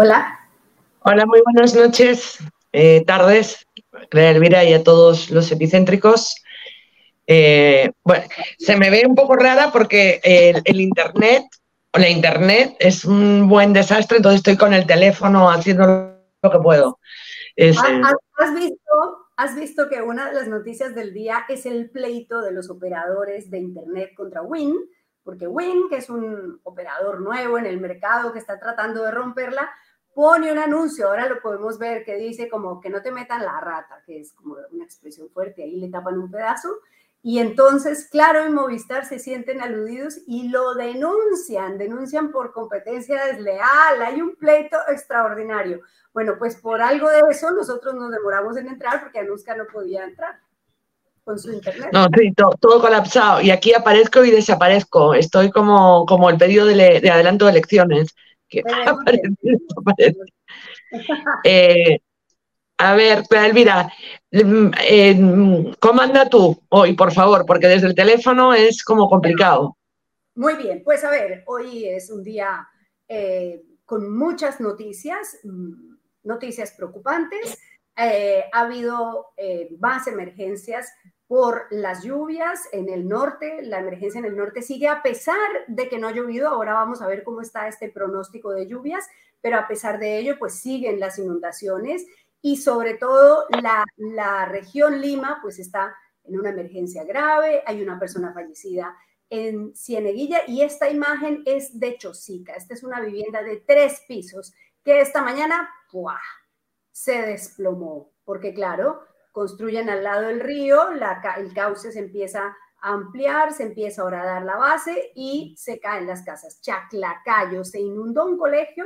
Hola. Hola, muy buenas noches, eh, tardes, Clara Elvira y a todos los epicéntricos. Eh, bueno, se me ve un poco rara porque el, internet, o la internet es un buen desastre, entonces estoy con el teléfono haciendo lo que puedo. Eh, ¿Has, visto, ¿Has visto que una de las noticias del día es el pleito de los operadores de internet contra Win? Porque Win, que es un operador nuevo en el mercado que está tratando de romperla, pone un anuncio, ahora lo podemos ver, que dice como que no te metan la rata, que es como una expresión fuerte, ahí le tapan un pedazo, y entonces, claro, en Movistar se sienten aludidos y lo denuncian, denuncian por competencia desleal, hay un pleito extraordinario. Bueno, pues por algo de eso nosotros nos demoramos en entrar porque Anuska no podía entrar con su internet. No, sí, todo, colapsado. Y aquí aparezco y desaparezco. Estoy como, como el pedido de, de adelanto de elecciones Eh, a ver, Elvira, mm, eh, ¿cómo anda tú hoy, por favor? Porque desde el teléfono es como complicado. Muy bien, pues a ver, hoy es un día eh, con muchas noticias, mm, noticias preocupantes. ha habido más emergencias por las lluvias en el norte. La emergencia en el norte sigue a pesar de que no ha llovido. Ahora vamos a ver cómo está este pronóstico de lluvias, pero a pesar de ello, pues siguen las inundaciones y sobre todo la, la región Lima, pues está en una emergencia grave. Hay una persona fallecida en Cieneguilla y esta imagen es de Chosica. Esta es una vivienda de tres pisos que esta mañana se desplomó, porque claro, construyen al lado del río, el cauce se empieza a ampliar, se empieza a dar la base y se caen las casas. Chaclacayo, se inundó un colegio,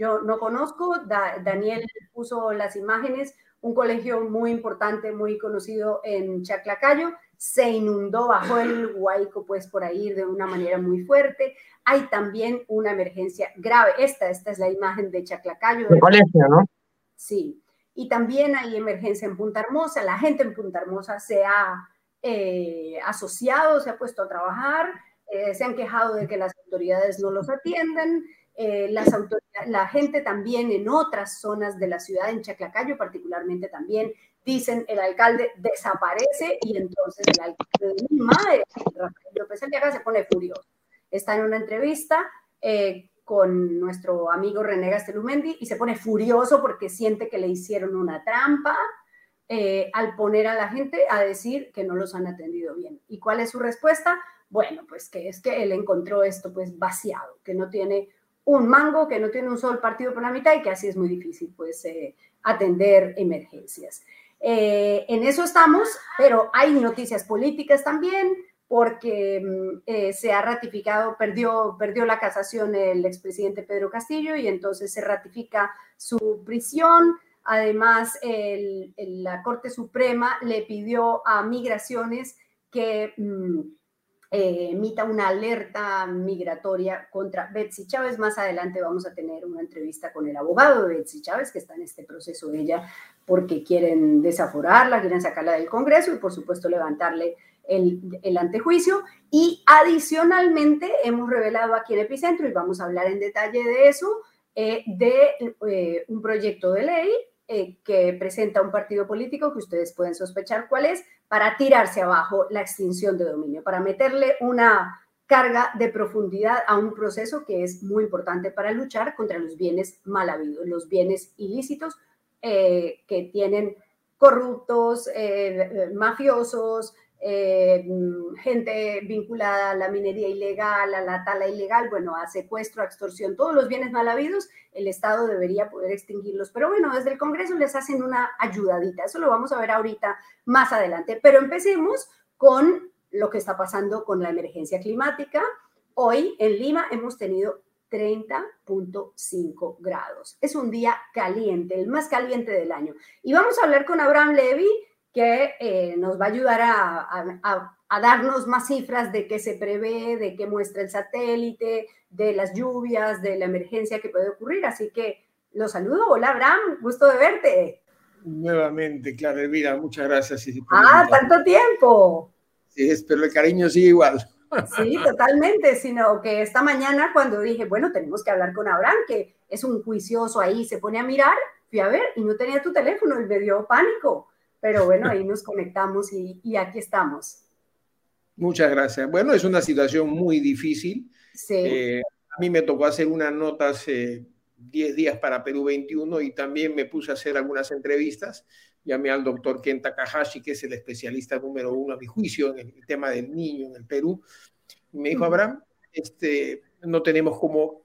yo no conozco, Daniel puso las imágenes, un colegio muy importante, muy conocido en Chaclacayo, se inundó bajo el Huayco, pues por ahí de una manera muy fuerte. Hay también una emergencia grave. Esta, esta es la imagen de Chaclacayo. El colegio, ¿no? Sí y también hay emergencia en Punta Hermosa. La gente en Punta Hermosa se ha eh, asociado, se ha puesto a trabajar, eh, se han quejado de que las autoridades no los atienden. Eh, las la gente también en otras zonas de la ciudad, en Chaclacayo particularmente también, dicen el alcalde desaparece y entonces el alcalde de Lima, Rafael López Aliaga, se pone furioso. Está en una entrevista con nuestro amigo René Gastelumendi y se pone furioso porque siente que le hicieron una trampa eh, al poner a la gente a decir que no los han atendido bien. ¿Y cuál es su respuesta? Bueno, pues que es que él encontró esto pues vaciado, que no tiene un mango, que no tiene un solo partido por la mitad y que así es muy difícil pues eh, atender emergencias. Eh, en eso estamos, pero hay noticias políticas también porque mm, eh, se ha ratificado, perdió, perdió la casación el expresidente Pedro Castillo y entonces se ratifica su prisión. Además, la Corte Suprema le pidió a migraciones que mm, eh, emita una alerta migratoria contra Betsy Chávez. Más adelante vamos a tener una entrevista con el abogado de Betsy Chávez, que está en este proceso de ella, porque quieren desaforarla, quieren sacarla del Congreso y por supuesto levantarle el, antejuicio. Y adicionalmente hemos revelado aquí en Epicentro, y vamos a hablar en detalle de eso, eh, de eh, un proyecto de ley eh, que presenta un partido político que ustedes pueden sospechar cuál es, para tirarse abajo la extinción de dominio, para meterle una carga de profundidad a un proceso que es muy importante para luchar contra los bienes mal habidos, los bienes ilícitos que tienen corruptos, mafiosos, eh, gente vinculada a la minería ilegal, a la tala ilegal, bueno, a secuestro, a extorsión, todos los bienes mal habidos, el Estado debería poder extinguirlos. Pero bueno, desde el Congreso les hacen una ayudadita, eso lo vamos a ver ahorita más adelante. Pero empecemos con lo que está pasando con la emergencia climática. Hoy en Lima hemos tenido 30.5 grados. Es un día caliente, el más caliente del año. Y vamos a hablar con Abraham Levy, que eh, nos va a ayudar a, darnos más cifras de qué se prevé, de qué muestra el satélite, de las lluvias, de la emergencia que puede ocurrir. Así que los saludo. Hola, Abraham, gusto de verte. Nuevamente, Clara Elvira, muchas gracias. ah, tanto tiempo. Sí, pero el cariño sigue igual. Sí, totalmente, sino que esta mañana cuando dije, bueno, tenemos que hablar con Abraham, que es un juicioso ahí, se pone a mirar, fui a ver y no tenía tu teléfono y me dio pánico, pero bueno, ahí nos conectamos y, y aquí estamos. Muchas gracias. Bueno, es una situación muy difícil. Sí. Eh, a mí me tocó hacer unas notas eh, 10 días para Perú 21 y también me puse a hacer algunas entrevistas. Llamé al doctor Ken Takahashi, que es el especialista número uno a mi juicio en el tema del niño en el Perú. me dijo, Abraham, este, no tenemos cómo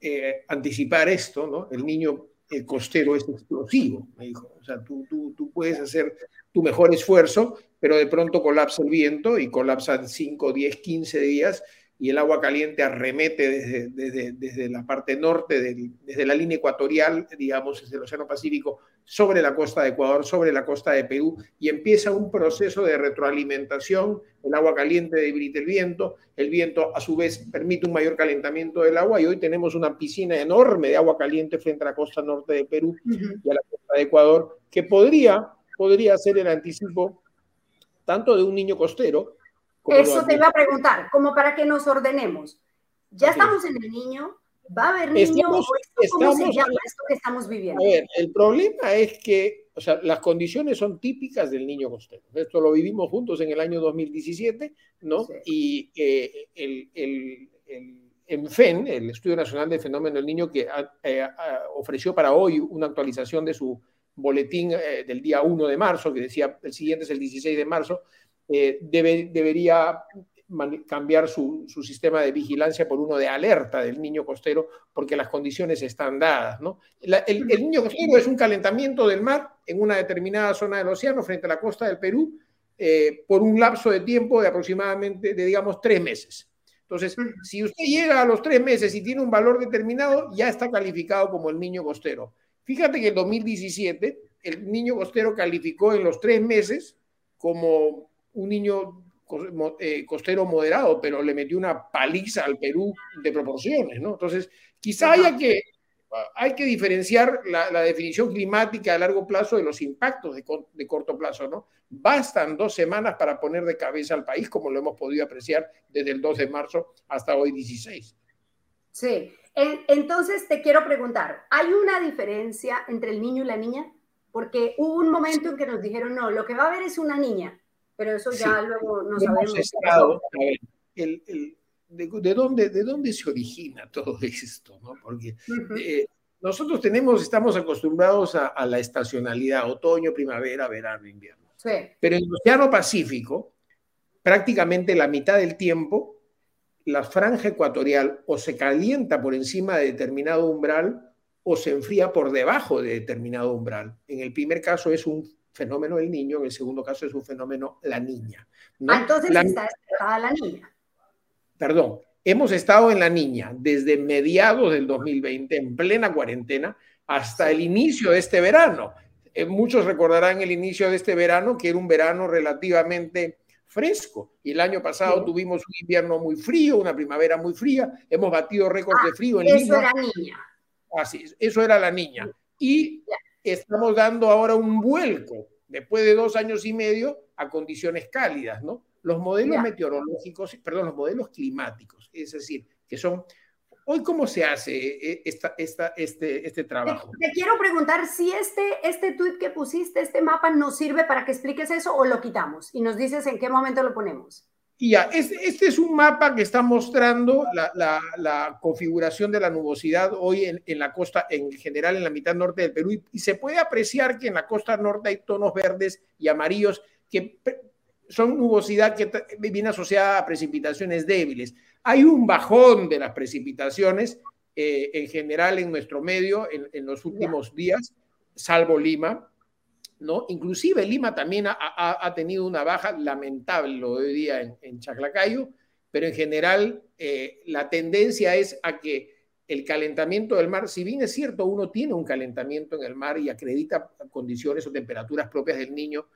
eh, anticipar esto, ¿no? El niño el costero es explosivo, me dijo. O sea, tú, tú, tú puedes hacer tu mejor esfuerzo, pero de pronto colapsa el viento y colapsan 5, 10, 15 días y el agua caliente arremete desde, desde, desde la parte norte, desde la línea ecuatorial, digamos, desde el Océano Pacífico, sobre la costa de Ecuador, sobre la costa de Perú, y empieza un proceso de retroalimentación. El agua caliente debilita el viento, el viento a su vez permite un mayor calentamiento del agua, y hoy tenemos una piscina enorme de agua caliente frente a la costa norte de Perú y a la costa de Ecuador, que podría, podría ser el anticipo tanto de un niño costero, eso te iba a preguntar, como para que nos ordenemos. Ya estamos en el niño, va a haber niño, ¿cómo se llama esto que estamos viviendo? A ver, el problema es que, o sea, las condiciones son típicas del niño costero. Esto lo vivimos juntos en el año 2017, ¿no? Y eh, el, el, el ENFEN, el Estudio Nacional del Fenómeno del Niño, que eh, ofreció para hoy una actualización de su boletín eh, del día 1 de marzo, que decía el siguiente es el 16 de marzo, eh, debe, debería cambiar su, sistema de vigilancia por uno de alerta del niño costero porque las condiciones están dadas. ¿no? el, niño costero es un calentamiento del mar en una determinada zona del océano frente a la costa del Perú eh, por un lapso de tiempo de aproximadamente, de digamos, tres meses. Entonces, si usted llega a los tres meses y tiene un valor determinado, ya está calificado como el niño costero. Fíjate que en 2017 el niño costero calificó en los tres meses como un niño eh, costero moderado, pero le metió una paliza al Perú de proporciones, ¿no? Entonces, quizá haya que, hay que diferenciar la, definición climática a largo plazo de los impactos de, corto plazo, ¿no? Bastan dos semanas para poner de cabeza al país, como lo hemos podido apreciar desde el 2 de marzo hasta hoy 16. Sí, entonces te quiero preguntar, ¿hay una diferencia entre el niño y la niña? Porque hubo un momento en que nos dijeron, no, lo que va a haber es una niña pero eso ya luego no sabemos. de, dónde, ¿De dónde se origina todo esto? ¿no? Porque eh, nosotros tenemos, estamos acostumbrados a, la estacionalidad, otoño, primavera, verano, invierno. Sí. Pero en el Océano Pacífico, prácticamente la mitad del tiempo, la franja ecuatorial o se calienta por encima de determinado umbral o se enfría por debajo de determinado umbral. En el primer caso es un fenómeno del niño, en el segundo caso es un fenómeno la niña. Ah, entonces la, está la niña. Perdón, hemos estado en la niña desde mediados del 2020, en plena cuarentena, hasta el inicio de este verano. Eh, muchos recordarán el inicio de este verano, que era un verano relativamente fresco. Y el año pasado tuvimos un invierno muy frío, una primavera muy fría, hemos batido récords de ah, frío en Eso era niña. Así eso era la niña. Y estamos dando ahora un vuelco, después de dos años y medio, a condiciones cálidas, ¿no? Los modelos meteorológicos, perdón, los modelos climáticos, es decir, que son... Hoy, ¿cómo se hace eh, esta, esta, este, este trabajo? Te, quiero preguntar si este, este tweet que pusiste, este mapa, nos sirve para que expliques eso o lo quitamos y nos dices en qué momento lo ponemos. Y este, este, es un mapa que está mostrando la, configuración de la nubosidad hoy en, la costa, en general en la mitad norte del Perú, y, se puede apreciar que en la costa norte hay tonos verdes y amarillos que son nubosidad que viene asociada a precipitaciones débiles. Hay un bajón de las precipitaciones eh, en general en nuestro medio en los últimos días, salvo Lima, ¿no? Inclusive Lima también ha, tenido una baja lamentable hoy día en, Chaclacayo, pero en general eh, la tendencia es a que el calentamiento del mar, si bien es cierto, uno tiene un calentamiento en el mar y acredita condiciones o temperaturas propias del niño,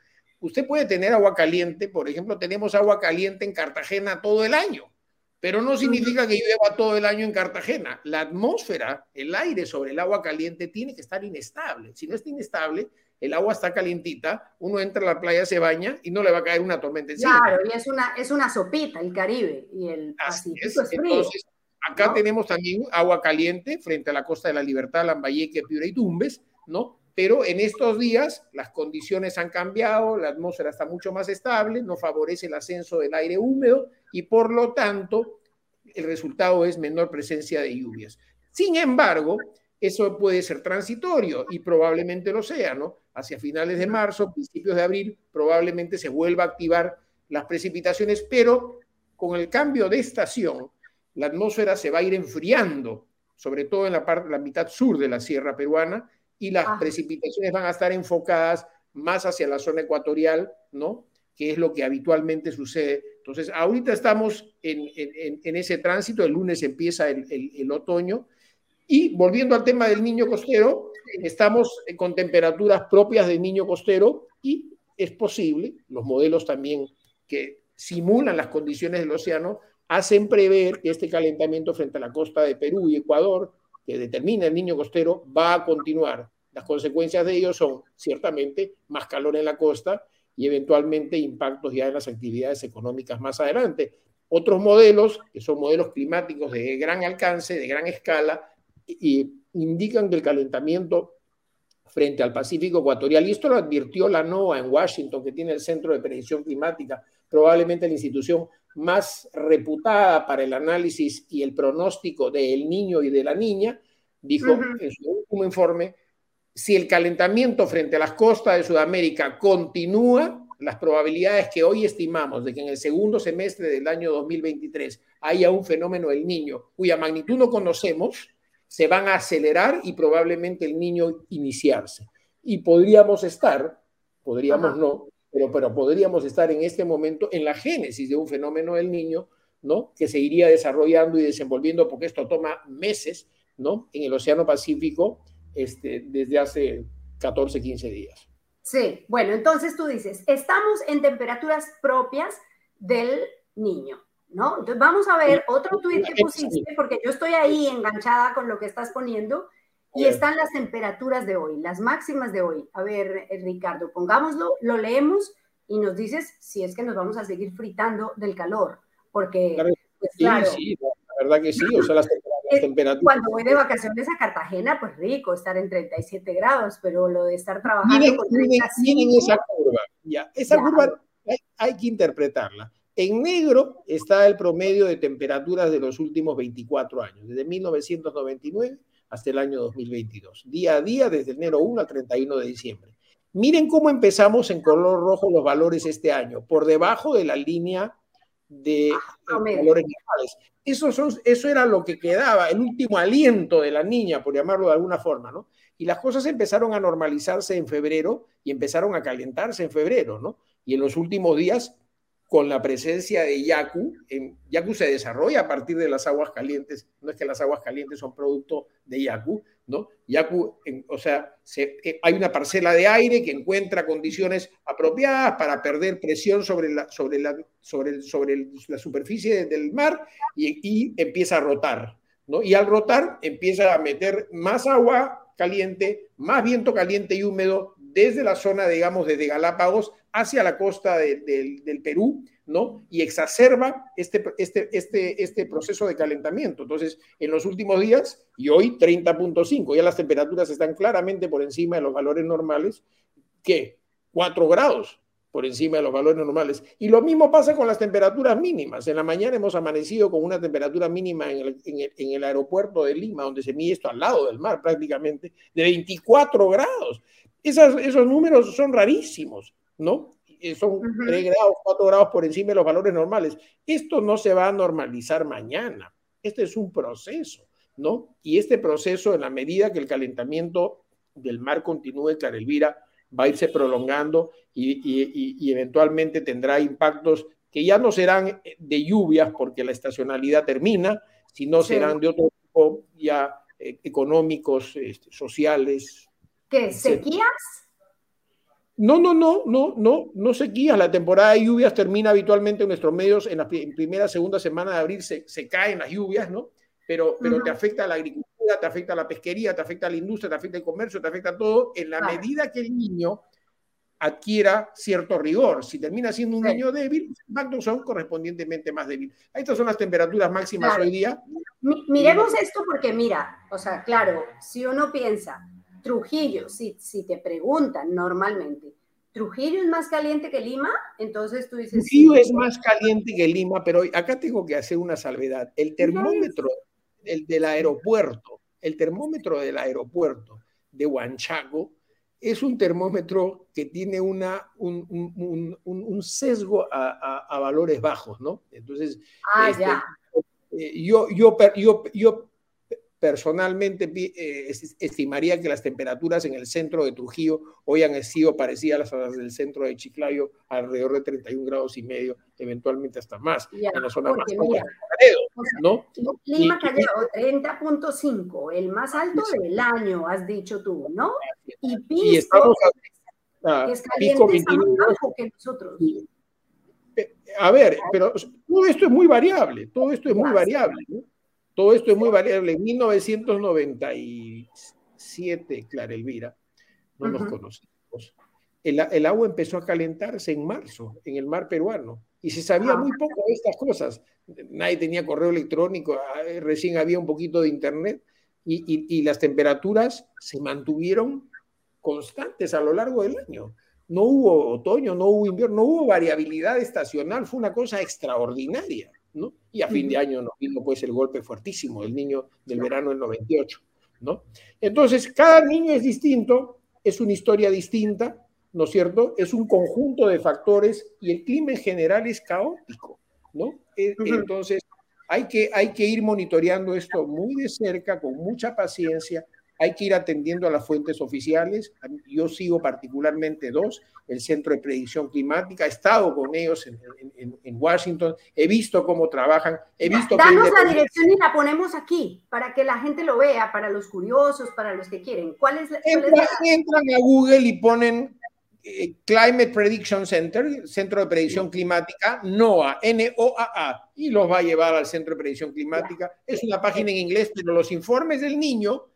usted puede tener agua caliente, por ejemplo, tenemos agua caliente en Cartagena todo el año, pero no significa que llueva todo el año en Cartagena. La atmósfera, el aire sobre el agua caliente tiene que estar inestable. Si no está inestable, el agua está calientita, uno entra a la playa, se baña y no le va a caer una tormenta encima. Claro, y es una, es una sopita el Caribe y el Pacífico es, frío. Entonces, acá tenemos también agua caliente frente a la costa de la Libertad, Lambayeque, Piura y Tumbes, ¿no? Pero en estos días las condiciones han cambiado, la atmósfera está mucho más estable, no favorece el ascenso del aire húmedo y por lo tanto el resultado es menor presencia de lluvias. Sin embargo, eso puede ser transitorio y probablemente lo sea, ¿no? Hacia finales de marzo, principios de abril, probablemente se vuelva a activar las precipitaciones, pero con el cambio de estación, la atmósfera se va a ir enfriando, sobre todo en la, parte, la mitad sur de la sierra peruana, y las ah. precipitaciones van a estar enfocadas más hacia la zona ecuatorial, ¿no? Que es lo que habitualmente sucede. Entonces, ahorita estamos en, ese tránsito, el lunes empieza el, otoño, y volviendo al tema del niño costero, estamos con temperaturas propias del niño costero y es posible, los modelos también que simulan las condiciones del océano, hacen prever que este calentamiento frente a la costa de Perú y Ecuador, que determina el niño costero, va a continuar. Las consecuencias de ello son ciertamente más calor en la costa y eventualmente impactos ya en las actividades económicas más adelante. Otros modelos, que son modelos climáticos de gran alcance, de gran escala, y indican que el calentamiento frente al Pacífico Ecuatorial, y esto lo advirtió la NOAA en Washington, que tiene el Centro de Predicción Climática, probablemente la institución más reputada para el análisis y el pronóstico del niño y de la niña, dijo en su último informe si el calentamiento frente a las costas de Sudamérica continúa, las probabilidades que hoy estimamos de que en el segundo semestre del año 2023 haya un fenómeno del niño cuya magnitud no conocemos, se van a acelerar y probablemente el niño iniciarse. Y podríamos estar, podríamos no, pero, pero podríamos estar en este momento en la génesis de un fenómeno del niño, ¿no? Que se iría desarrollando y desenvolviendo porque esto toma meses, ¿no? En el Océano Pacífico este, desde hace 14, 15 días. Sí, bueno, entonces tú dices, estamos en temperaturas propias del niño, ¿no? Entonces vamos a ver otro tuit que pusiste, porque yo estoy ahí enganchada con lo que estás poniendo, y están las temperaturas de hoy, las máximas de hoy. A ver, eh, Ricardo, pongámoslo, lo leemos y nos dices si es que nos vamos a seguir fritando del calor, porque, pues, claro, sí, la verdad que sí, o sea, las cuando voy de vacaciones a Cartagena, pues rico estar en 37 grados, pero lo de estar trabajando miren, con esa curva, ya, esa curva hay, que interpretarla. En negro está el promedio de temperaturas de los últimos 24 años, desde 1999 hasta el año 2022, día a día desde enero 1 al 31 de diciembre. Miren cómo empezamos en color rojo los valores este año, por debajo de la línea de ah, valores normales. Eso, son, eso era lo que quedaba, el último aliento de la niña, por llamarlo de alguna forma, ¿no? Y las cosas empezaron a normalizarse en febrero y empezaron a calentarse en febrero, ¿no? Y en los últimos días con la presencia de Yaku. Yaku se desarrolla a partir de las aguas calientes, no es que las aguas calientes son producto de Yaku, ¿no? Yaku, o sea, eh, hay una parcela de aire que encuentra condiciones apropiadas para perder presión sobre la, sobre la, sobre, sobre la superficie del mar y, y empieza a rotar, ¿no? Y al rotar empieza a meter más agua caliente, más viento caliente y húmedo desde la zona, digamos, desde Galápagos hacia la costa del Perú, ¿no? Y exacerba este, este, este, este proceso de calentamiento. Entonces, en los últimos días, y hoy 30.5, ya las temperaturas están claramente por encima de los valores normales, que 4 grados por encima de los valores normales. Y lo mismo pasa con las temperaturas mínimas. En la mañana hemos amanecido con una temperatura mínima en el, en el aeropuerto de Lima, donde se mide esto al lado del mar prácticamente, de 24 grados esos números son rarísimos, ¿no? Son 3 grados, 4 grados por encima de los valores normales. Esto no se va a normalizar mañana. Este es un proceso, ¿no? Y este proceso, en la medida que el calentamiento del mar continúe, Clara Elvira, va a irse prolongando y, eventualmente tendrá impactos que ya no serán de lluvias porque la estacionalidad termina, sino serán de otro tipo ya eh, económicos, este, sociales, ¿Qué? ¿Sequías? No, no, no, no, no, no sequías. La temporada de lluvias termina habitualmente en nuestros medios en la primera, segunda semana de abril se, se caen las lluvias, ¿no? Pero, pero te afecta a la agricultura te afecta la pesquería, te afecta la industria, te afecta el comercio, te afecta todo, en la medida que el niño adquiera cierto rigor. Si termina siendo un niño débil, los impactos son correspondientemente más débiles. Estas son las temperaturas máximas hoy día. miremos esto porque mira, o sea, claro, si uno piensa, Trujillo, si, si te preguntan normalmente, ¿Trujillo es más caliente que Lima? Entonces tú dices... Trujillo es más caliente que Lima, pero acá tengo que hacer una salvedad. El termómetro el del aeropuerto, el termómetro del aeropuerto de Huanchaco es un termómetro que tiene una, un, sesgo a, valores bajos, ¿no? Entonces, ah, este, eh, yo, yo, yo, yo personalmente eh, estimaría que las temperaturas en el centro de Trujillo hoy han sido parecidas a las del centro de Chiclayo, alrededor de 31 grados y medio, eventualmente hasta más, en la zona más mira, ¿no? Lima cayó 30.5, el más alto del año, has dicho tú, ¿no? Y Pisco, que es caliente, más que nosotros. A ver, pero todo esto es muy variable, todo esto es muy variable, ¿no? Todo esto es muy variable. En 1997, Clara Elvira, no nos conocimos. El, el, agua empezó a calentarse en marzo en el mar peruano y se sabía muy poco de estas cosas. Nadie tenía correo electrónico, ah, recién había un poquito de internet y, y, y las temperaturas se mantuvieron constantes a lo largo del año. No hubo otoño, no hubo invierno, no hubo variabilidad estacional, fue una cosa extraordinaria. Y a fin de año nos vino pues el golpe fuertísimo del niño del verano del 98, ¿no? Entonces, cada niño es distinto, es una historia distinta, ¿no es cierto? Es un conjunto de factores y el clima en general es caótico, ¿no? E, entonces, hay que, hay que ir monitoreando esto muy de cerca, con mucha paciencia, hay que ir atendiendo a las fuentes oficiales. Yo sigo particularmente dos, el Centro de Predicción Climática, he estado con ellos en, Washington, he visto cómo trabajan, he visto... Danos la dirección y la ponemos aquí, para que la gente lo vea, para los curiosos, para los que quieren. ¿Cuál es la...? Entran a Google y ponen eh, Climate Prediction Center, Centro de Predicción Climática, NOAA, N-O-A-A, y los va a llevar al Centro de Predicción Climática. Es una página en inglés, pero los informes del niño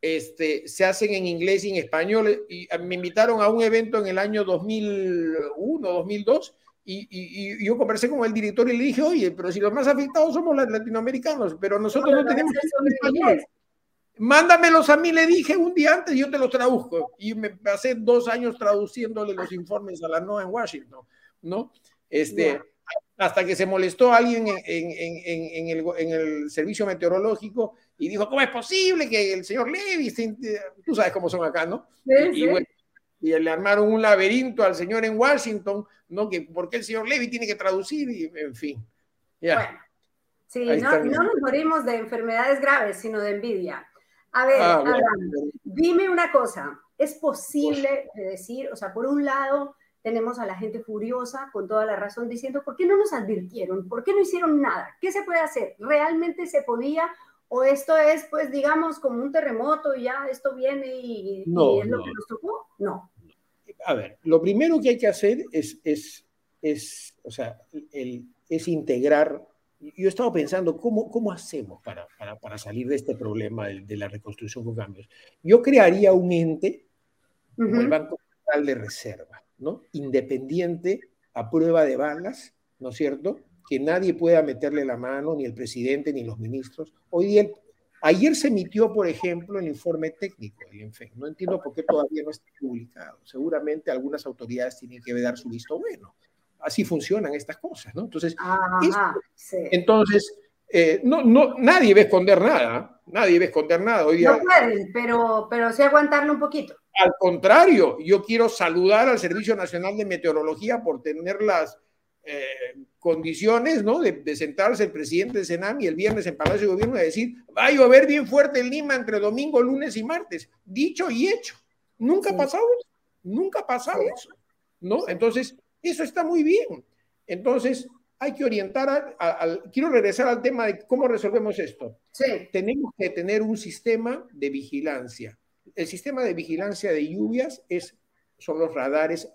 este, se hacen en inglés y en español. Y me invitaron a un evento en el año 2001, 2002, y, y, yo conversé con el director y le dije, oye, pero si los más afectados somos los latinoamericanos, pero nosotros no, tenemos español. Mándamelos a mí, le dije un día antes, yo te los traduzco. Y me pasé dos años traduciéndole los informes a la NOAA en Washington, ¿no? Este, hasta que se molestó alguien en, en, el, en, el, servicio meteorológico y dijo, ¿cómo es posible que el señor Levy, tú sabes cómo son acá, ¿no? y, y, le armaron un laberinto al señor en Washington, ¿no? Que por qué el señor Levy tiene que traducir, y, en fin. Ya. sí, no, no, nos morimos de enfermedades graves, sino de envidia. A ver, ah, dime una cosa, ¿es posible decir, o sea, por un lado, tenemos a la gente furiosa, con toda la razón, diciendo, ¿por qué no nos advirtieron? ¿Por qué no hicieron nada? ¿Qué se puede hacer? ¿Realmente se podía? ¿O esto es, pues, digamos, como un terremoto y ya esto viene y, es lo que nos tocó? No. A ver, lo primero que hay que hacer es, es, es o sea, el, es integrar. Yo he estado pensando, ¿cómo, cómo hacemos para, para, para salir de este problema de, de, la reconstrucción con cambios? Yo crearía un ente, como el Banco Central de Reserva, ¿no? Independiente, a prueba de balas, ¿no es cierto? Que nadie pueda meterle la mano, ni el presidente, ni los ministros. Hoy día, ayer se emitió, por ejemplo, el informe técnico del. No entiendo por qué todavía no está publicado. Seguramente algunas autoridades tienen que dar su visto bueno. Así funcionan estas cosas, ¿no? Entonces, entonces eh, no, no, nadie va a esconder nada. Nadie va a esconder nada. Hoy día, no pueden, pero, pero sí aguantarlo un poquito. Al contrario, yo quiero saludar al Servicio Nacional de Meteorología por tener las eh, condiciones ¿no? De, sentarse el presidente de Senam y el viernes en Palacio de Gobierno y decir, va a llover bien fuerte en Lima entre domingo, lunes y martes. Dicho y hecho. Nunca ha pasado eso. Nunca ha pasado eso. ¿no? Entonces, eso está muy bien. Entonces, hay que orientar al... Quiero regresar al tema de cómo resolvemos esto. Sí. Tenemos que tener un sistema de vigilancia el sistema de vigilancia de lluvias es, son los radares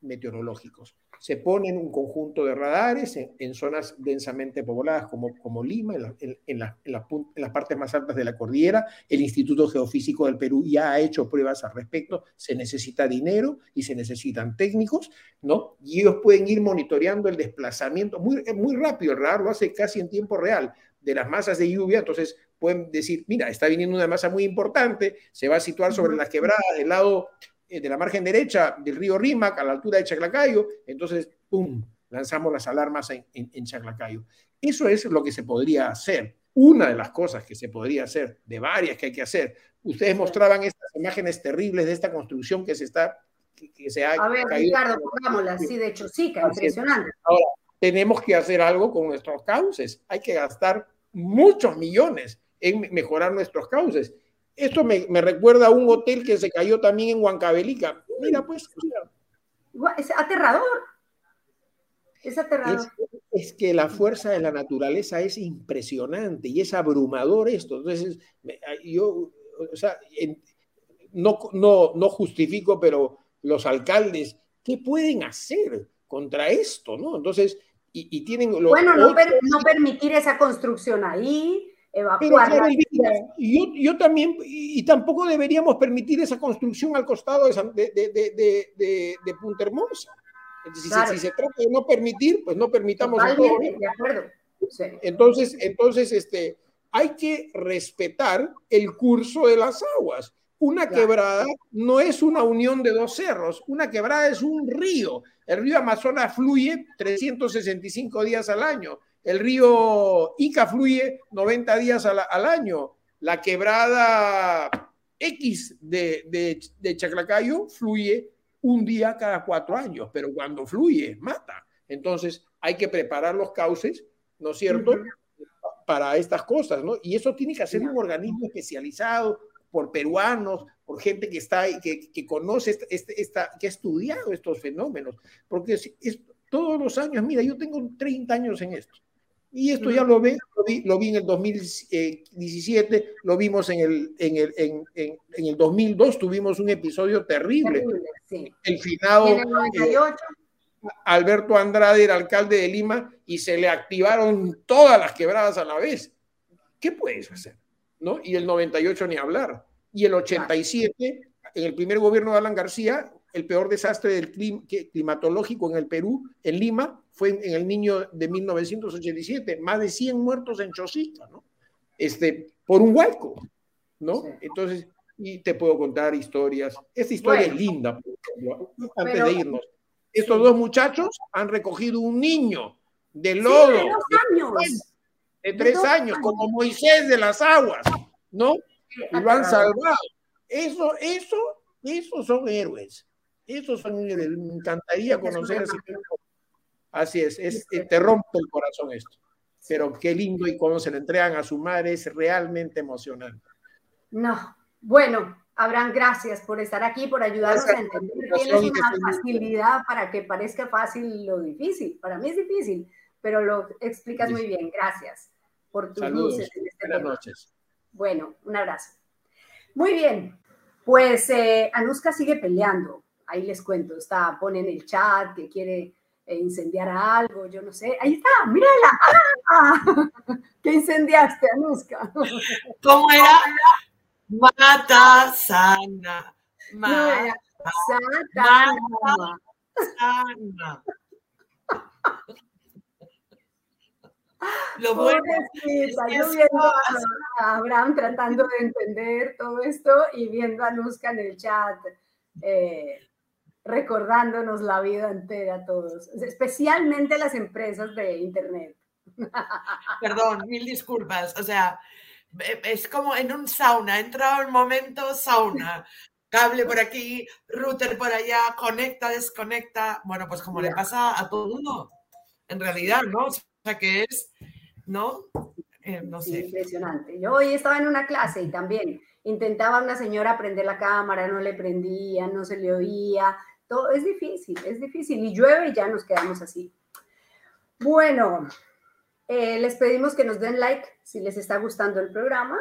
meteorológicos. Se ponen un conjunto de radares en, zonas densamente pobladas como, como Lima, en, en, las partes más altas de la cordillera. El Instituto Geofísico del Perú ya ha hecho pruebas al respecto. Se necesita dinero y se necesitan técnicos, ¿no? Y ellos pueden ir monitoreando el desplazamiento muy, muy rápido. El radar lo hace casi en tiempo real de las masas de lluvia. Entonces pueden decir, mira, está viniendo una masa muy importante, se va a situar sobre las quebradas del lado eh, de la margen derecha del río Rímac, a la altura de Chaclacayo, entonces, ¡pum!, lanzamos las alarmas en, en, Chaclacayo. Eso es lo que se podría hacer. Una de las cosas que se podría hacer, de varias que hay que hacer. Ustedes mostraban estas imágenes terribles de esta construcción que se está que, se ha A ver, Ricardo, pongámosla sí, de hecho, sí, que impresionante. Ahora, tenemos que hacer algo con nuestros cauces. Hay que gastar muchos millones en mejorar nuestros cauces. Esto me, recuerda a un hotel que se cayó también en Huancavelica. Mira, pues. Es aterrador. Es aterrador. Es, que la fuerza de la naturaleza es impresionante y es abrumador esto. Entonces, yo, o sea, no, no, no justifico, pero los alcaldes, ¿qué pueden hacer contra esto? ¿no? Entonces, y, tienen... bueno, no, no permitir esa construcción ahí, evacuar. yo, yo, también, y, tampoco deberíamos permitir esa construcción al costado de, de, de, de, Punta Hermosa. si, se trata de no permitir, pues no permitamos. de acuerdo. Entonces, entonces este, hay que respetar el curso de las aguas. Una quebrada no es una unión de dos cerros, una quebrada es un río. El río Amazonas fluye 365 días al año. El río Ica fluye 90 días al, año. La quebrada X de, de, Chaclacayo fluye un día cada cuatro años, pero cuando fluye, mata. Entonces hay que preparar los cauces, ¿no es cierto?, para estas cosas, ¿no? Y eso tiene que hacer un organismo especializado por peruanos, por gente que está que, que conoce, esta, este, esta, que ha estudiado estos fenómenos, porque es, todos los años, mira, yo tengo 30 años en esto. Y esto ya lo, ve, lo, vi, en el 2017, lo vimos en el, en el, en, en, el 2002, tuvimos un episodio terrible. El finado eh, Alberto Andrade era alcalde de Lima y se le activaron todas las quebradas a la vez. ¿Qué puedes hacer? ¿No? Y el 98 ni hablar. Y el 87, en el primer gobierno de Alan García, el peor desastre del climatológico en el Perú, en Lima, fue en, el niño de 1987, más de 100 muertos en Chosica, ¿no? Este, por un hueco, ¿no? Entonces, y te puedo contar historias. Esta historia es linda, antes de irnos. Estos dos muchachos han recogido un niño de lodo. de dos años. De tres años, como Moisés de las aguas, ¿no? Y lo han salvado. Eso, eso, esos son héroes. Esos son, me encantaría conocer ese Así es, es te rompe el corazón esto. Pero qué lindo y cuando se le entregan a su madre es realmente emocionante. No, bueno, Abraham, gracias por estar aquí, por ayudarnos a entender. Tienes una facilidad para que parezca fácil lo difícil. Para mí es difícil, pero lo explicas muy bien. Gracias por tus luces en este Buenas noches. Bueno, un abrazo. Muy bien, pues eh, Anuska sigue peleando. Ahí les cuento, está, pone en el chat que quiere e incendiar algo, yo no sé. Ahí está, mírala. ¡Ah! ¿Qué incendiaste, Anuska? ¿Cómo era? Mata sana. Mata, sana. sana. Lo bueno es yo viendo a Abraham tratando de entender todo esto y viendo a Anuska en el chat. Eh, recordándonos la vida entera a todos, especialmente las empresas de Internet. Perdón, mil disculpas. O sea, e, es como en un sauna, he entrado en momento sauna. Cable por aquí, router por allá, conecta, desconecta. Bueno, pues como le pasa a todo el mundo, en realidad, ¿no? O sea, que es, ¿no? Eh, no sé. Impresionante. Yo hoy estaba en una clase y también intentaba una señora prender la cámara, no le prendía, no se le oía, todo es difícil, es difícil. Y llueve y ya nos quedamos así. Bueno, eh, les pedimos que nos den like si les está gustando el programa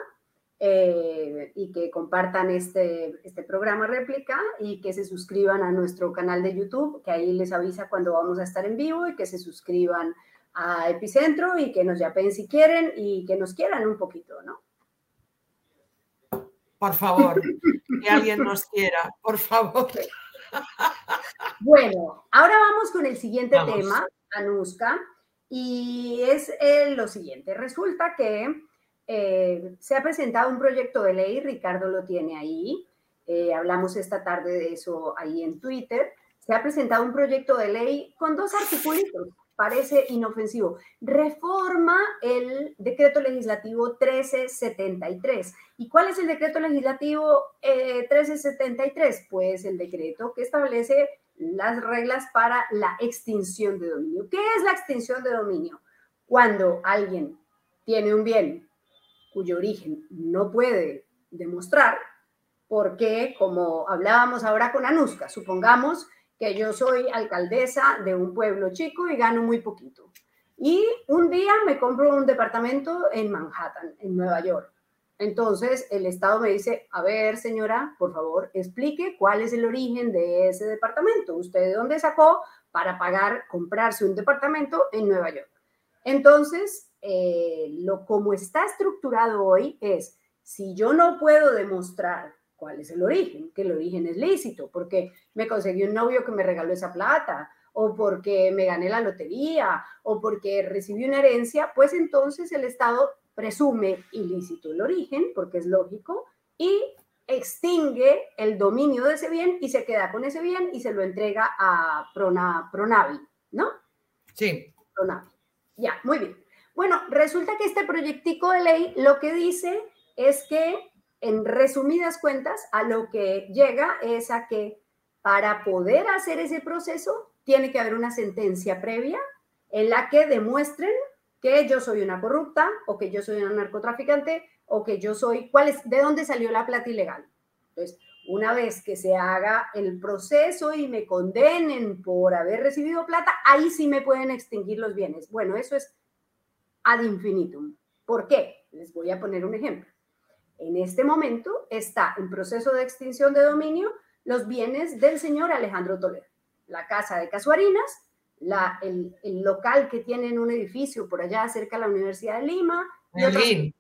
eh, y que compartan este, este programa réplica y que se suscriban a nuestro canal de YouTube, que ahí les avisa cuando vamos a estar en vivo y que se suscriban a Epicentro y que nos llapen si quieren y que nos quieran un poquito, ¿no? Por favor, que alguien nos quiera, por favor. Bueno, ahora vamos con el siguiente tema, Anuska, y es eh, lo siguiente. Resulta que eh, se ha presentado un proyecto de ley, Ricardo lo tiene ahí, eh, hablamos esta tarde de eso ahí en Twitter, se ha presentado un proyecto de ley con dos artículos, parece inofensivo. Reforma el decreto legislativo 1373. ¿Y cuál es el decreto legislativo 1373? Eh, pues el decreto que establece las reglas para la extinción de dominio. ¿Qué es la extinción de dominio? Cuando alguien tiene un bien cuyo origen no puede demostrar, porque como hablábamos ahora con Anuska, supongamos que yo soy alcaldesa de un pueblo chico y gano muy poquito. Y un día me compro un departamento en Manhattan, en Nueva York. Entonces el Estado me dice, a ver señora, por favor, explique cuál es el origen de ese departamento. ¿Usted de dónde sacó para pagar, comprarse un departamento en Nueva York? Entonces, eh, lo como está estructurado hoy es, si yo no puedo demostrar cuál es el origen, que el origen es lícito, porque me conseguí un novio que me regaló esa plata, o porque me gané la lotería, o porque recibí una herencia, pues entonces el Estado presume ilícito el origen, porque es lógico, y extingue el dominio de ese bien y se queda con ese bien y se lo entrega a Prona, Pronavi, ¿no? Sí. Pronavi. Ya, muy bien. Bueno, resulta que este proyectico de ley lo que dice es que en resumidas cuentas, a lo que llega es a que para poder hacer ese proceso tiene que haber una sentencia previa en la que demuestren que yo soy una corrupta o que yo soy una narcotraficante o que yo soy, ¿cuál es, de dónde salió la plata ilegal? Entonces, una vez que se haga el proceso y me condenen por haber recibido plata, ahí sí me pueden extinguir los bienes. Bueno, eso es ad infinitum. ¿Por qué? Les voy a poner un ejemplo. En este momento está en proceso de extinción de dominio los bienes del señor Alejandro Toledo. La casa de Casuarinas, la, el, local que tiene en un edificio por allá cerca de la Universidad de Lima. El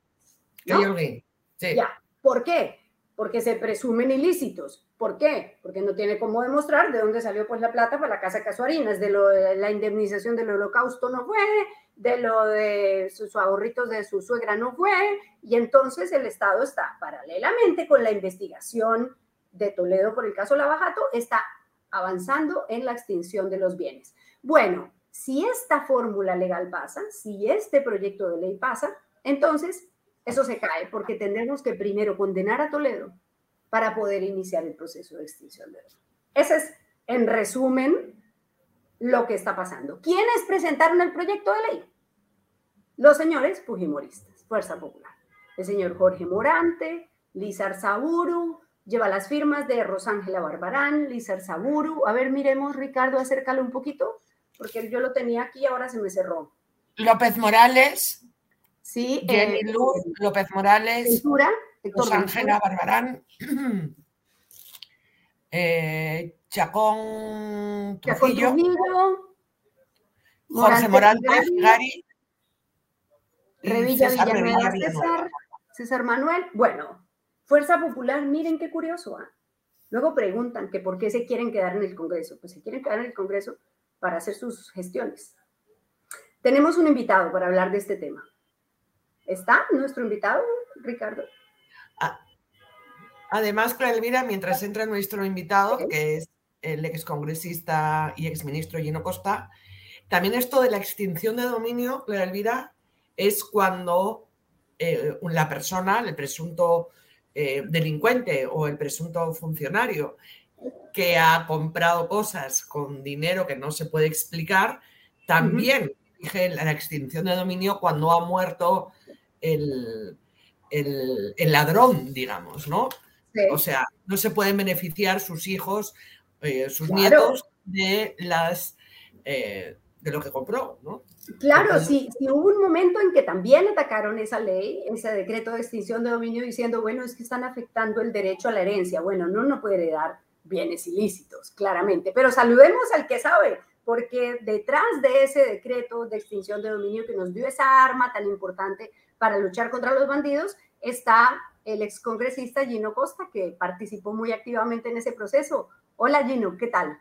Ya. ¿Por qué? Porque se presumen ilícitos. ¿Por qué? Porque no tiene cómo demostrar de dónde salió pues la plata para la casa de Casuarinas, de, lo, de la indemnización del holocausto no fue, de lo de sus ahorritos de su suegra no fue, y entonces el Estado está paralelamente con la investigación de Toledo por el caso Lavajato, está avanzando en la extinción de los bienes. Bueno, si esta fórmula legal pasa, si este proyecto de ley pasa, entonces eso se cae porque tendremos que primero condenar a Toledo para poder iniciar el proceso de extinción de los Ese es, en resumen, lo que está pasando. ¿Quiénes presentaron el proyecto de ley? Los señores Fujimoristas, Fuerza Popular. El señor Jorge Morante, Lizar Saburu, lleva las firmas de Rosángela Barbarán, Lizar Saburu. A ver, miremos, Ricardo, acércalo un poquito, porque yo lo tenía aquí y ahora se me cerró. López Morales. Sí. Jenny eh, Luz, López Morales. Rosángela Barbarán. eh, Chacón Trujillo, Jorge Morales, Gary, Revilla Villanueva, César, César Manuel. Bueno, Fuerza Popular, miren qué curioso. ¿ah? Luego preguntan que por qué se quieren quedar en el Congreso. Pues se quieren quedar en el Congreso para hacer sus gestiones. Tenemos un invitado para hablar de este tema. ¿Está nuestro invitado, Ricardo? Además, Clara Elvira, mientras entra nuestro invitado, que es el excongresista y exministro Gino Costa, también esto de la extinción de dominio, Clara Elvira, es cuando eh, la persona, el presunto eh, delincuente o el presunto funcionario que ha comprado cosas con dinero que no se puede explicar, también dije la extinción de dominio cuando ha muerto el, el ladrón, digamos, ¿no? O sea, no se pueden beneficiar sus hijos, eh, sus nietos de las, eh, de lo que compró, ¿no? Claro, sí, sí, hubo un momento en que también atacaron esa ley, ese decreto de extinción de dominio, diciendo, bueno, es que están afectando el derecho a la herencia. Bueno, no, no puede heredar bienes ilícitos, claramente. Pero saludemos al que sabe, porque detrás de ese decreto de extinción de dominio que nos dio esa arma tan importante para luchar contra los bandidos, está el excongresista Gino Costa, que participó muy activamente en ese proceso. Hola Gino, ¿qué tal?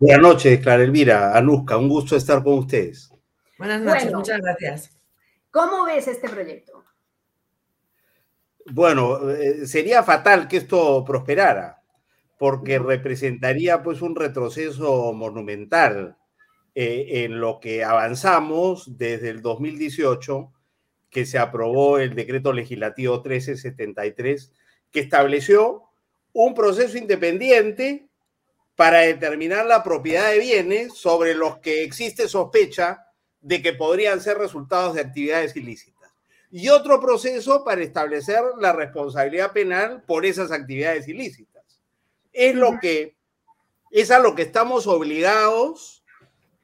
Buenas noches, Clara Elvira, Anuska, un gusto estar con ustedes. Buenas noches, muchas gracias. ¿Cómo ves este proyecto? Bueno, eh, sería fatal que esto prosperara, porque representaría pues un retroceso monumental eh, en lo que avanzamos desde el 2018, que se aprobó el decreto legislativo 1373, que estableció un proceso independiente para determinar la propiedad de bienes sobre los que existe sospecha de que podrían ser resultados de actividades ilícitas. Y otro proceso para establecer la responsabilidad penal por esas actividades ilícitas. Es lo que es a lo que estamos obligados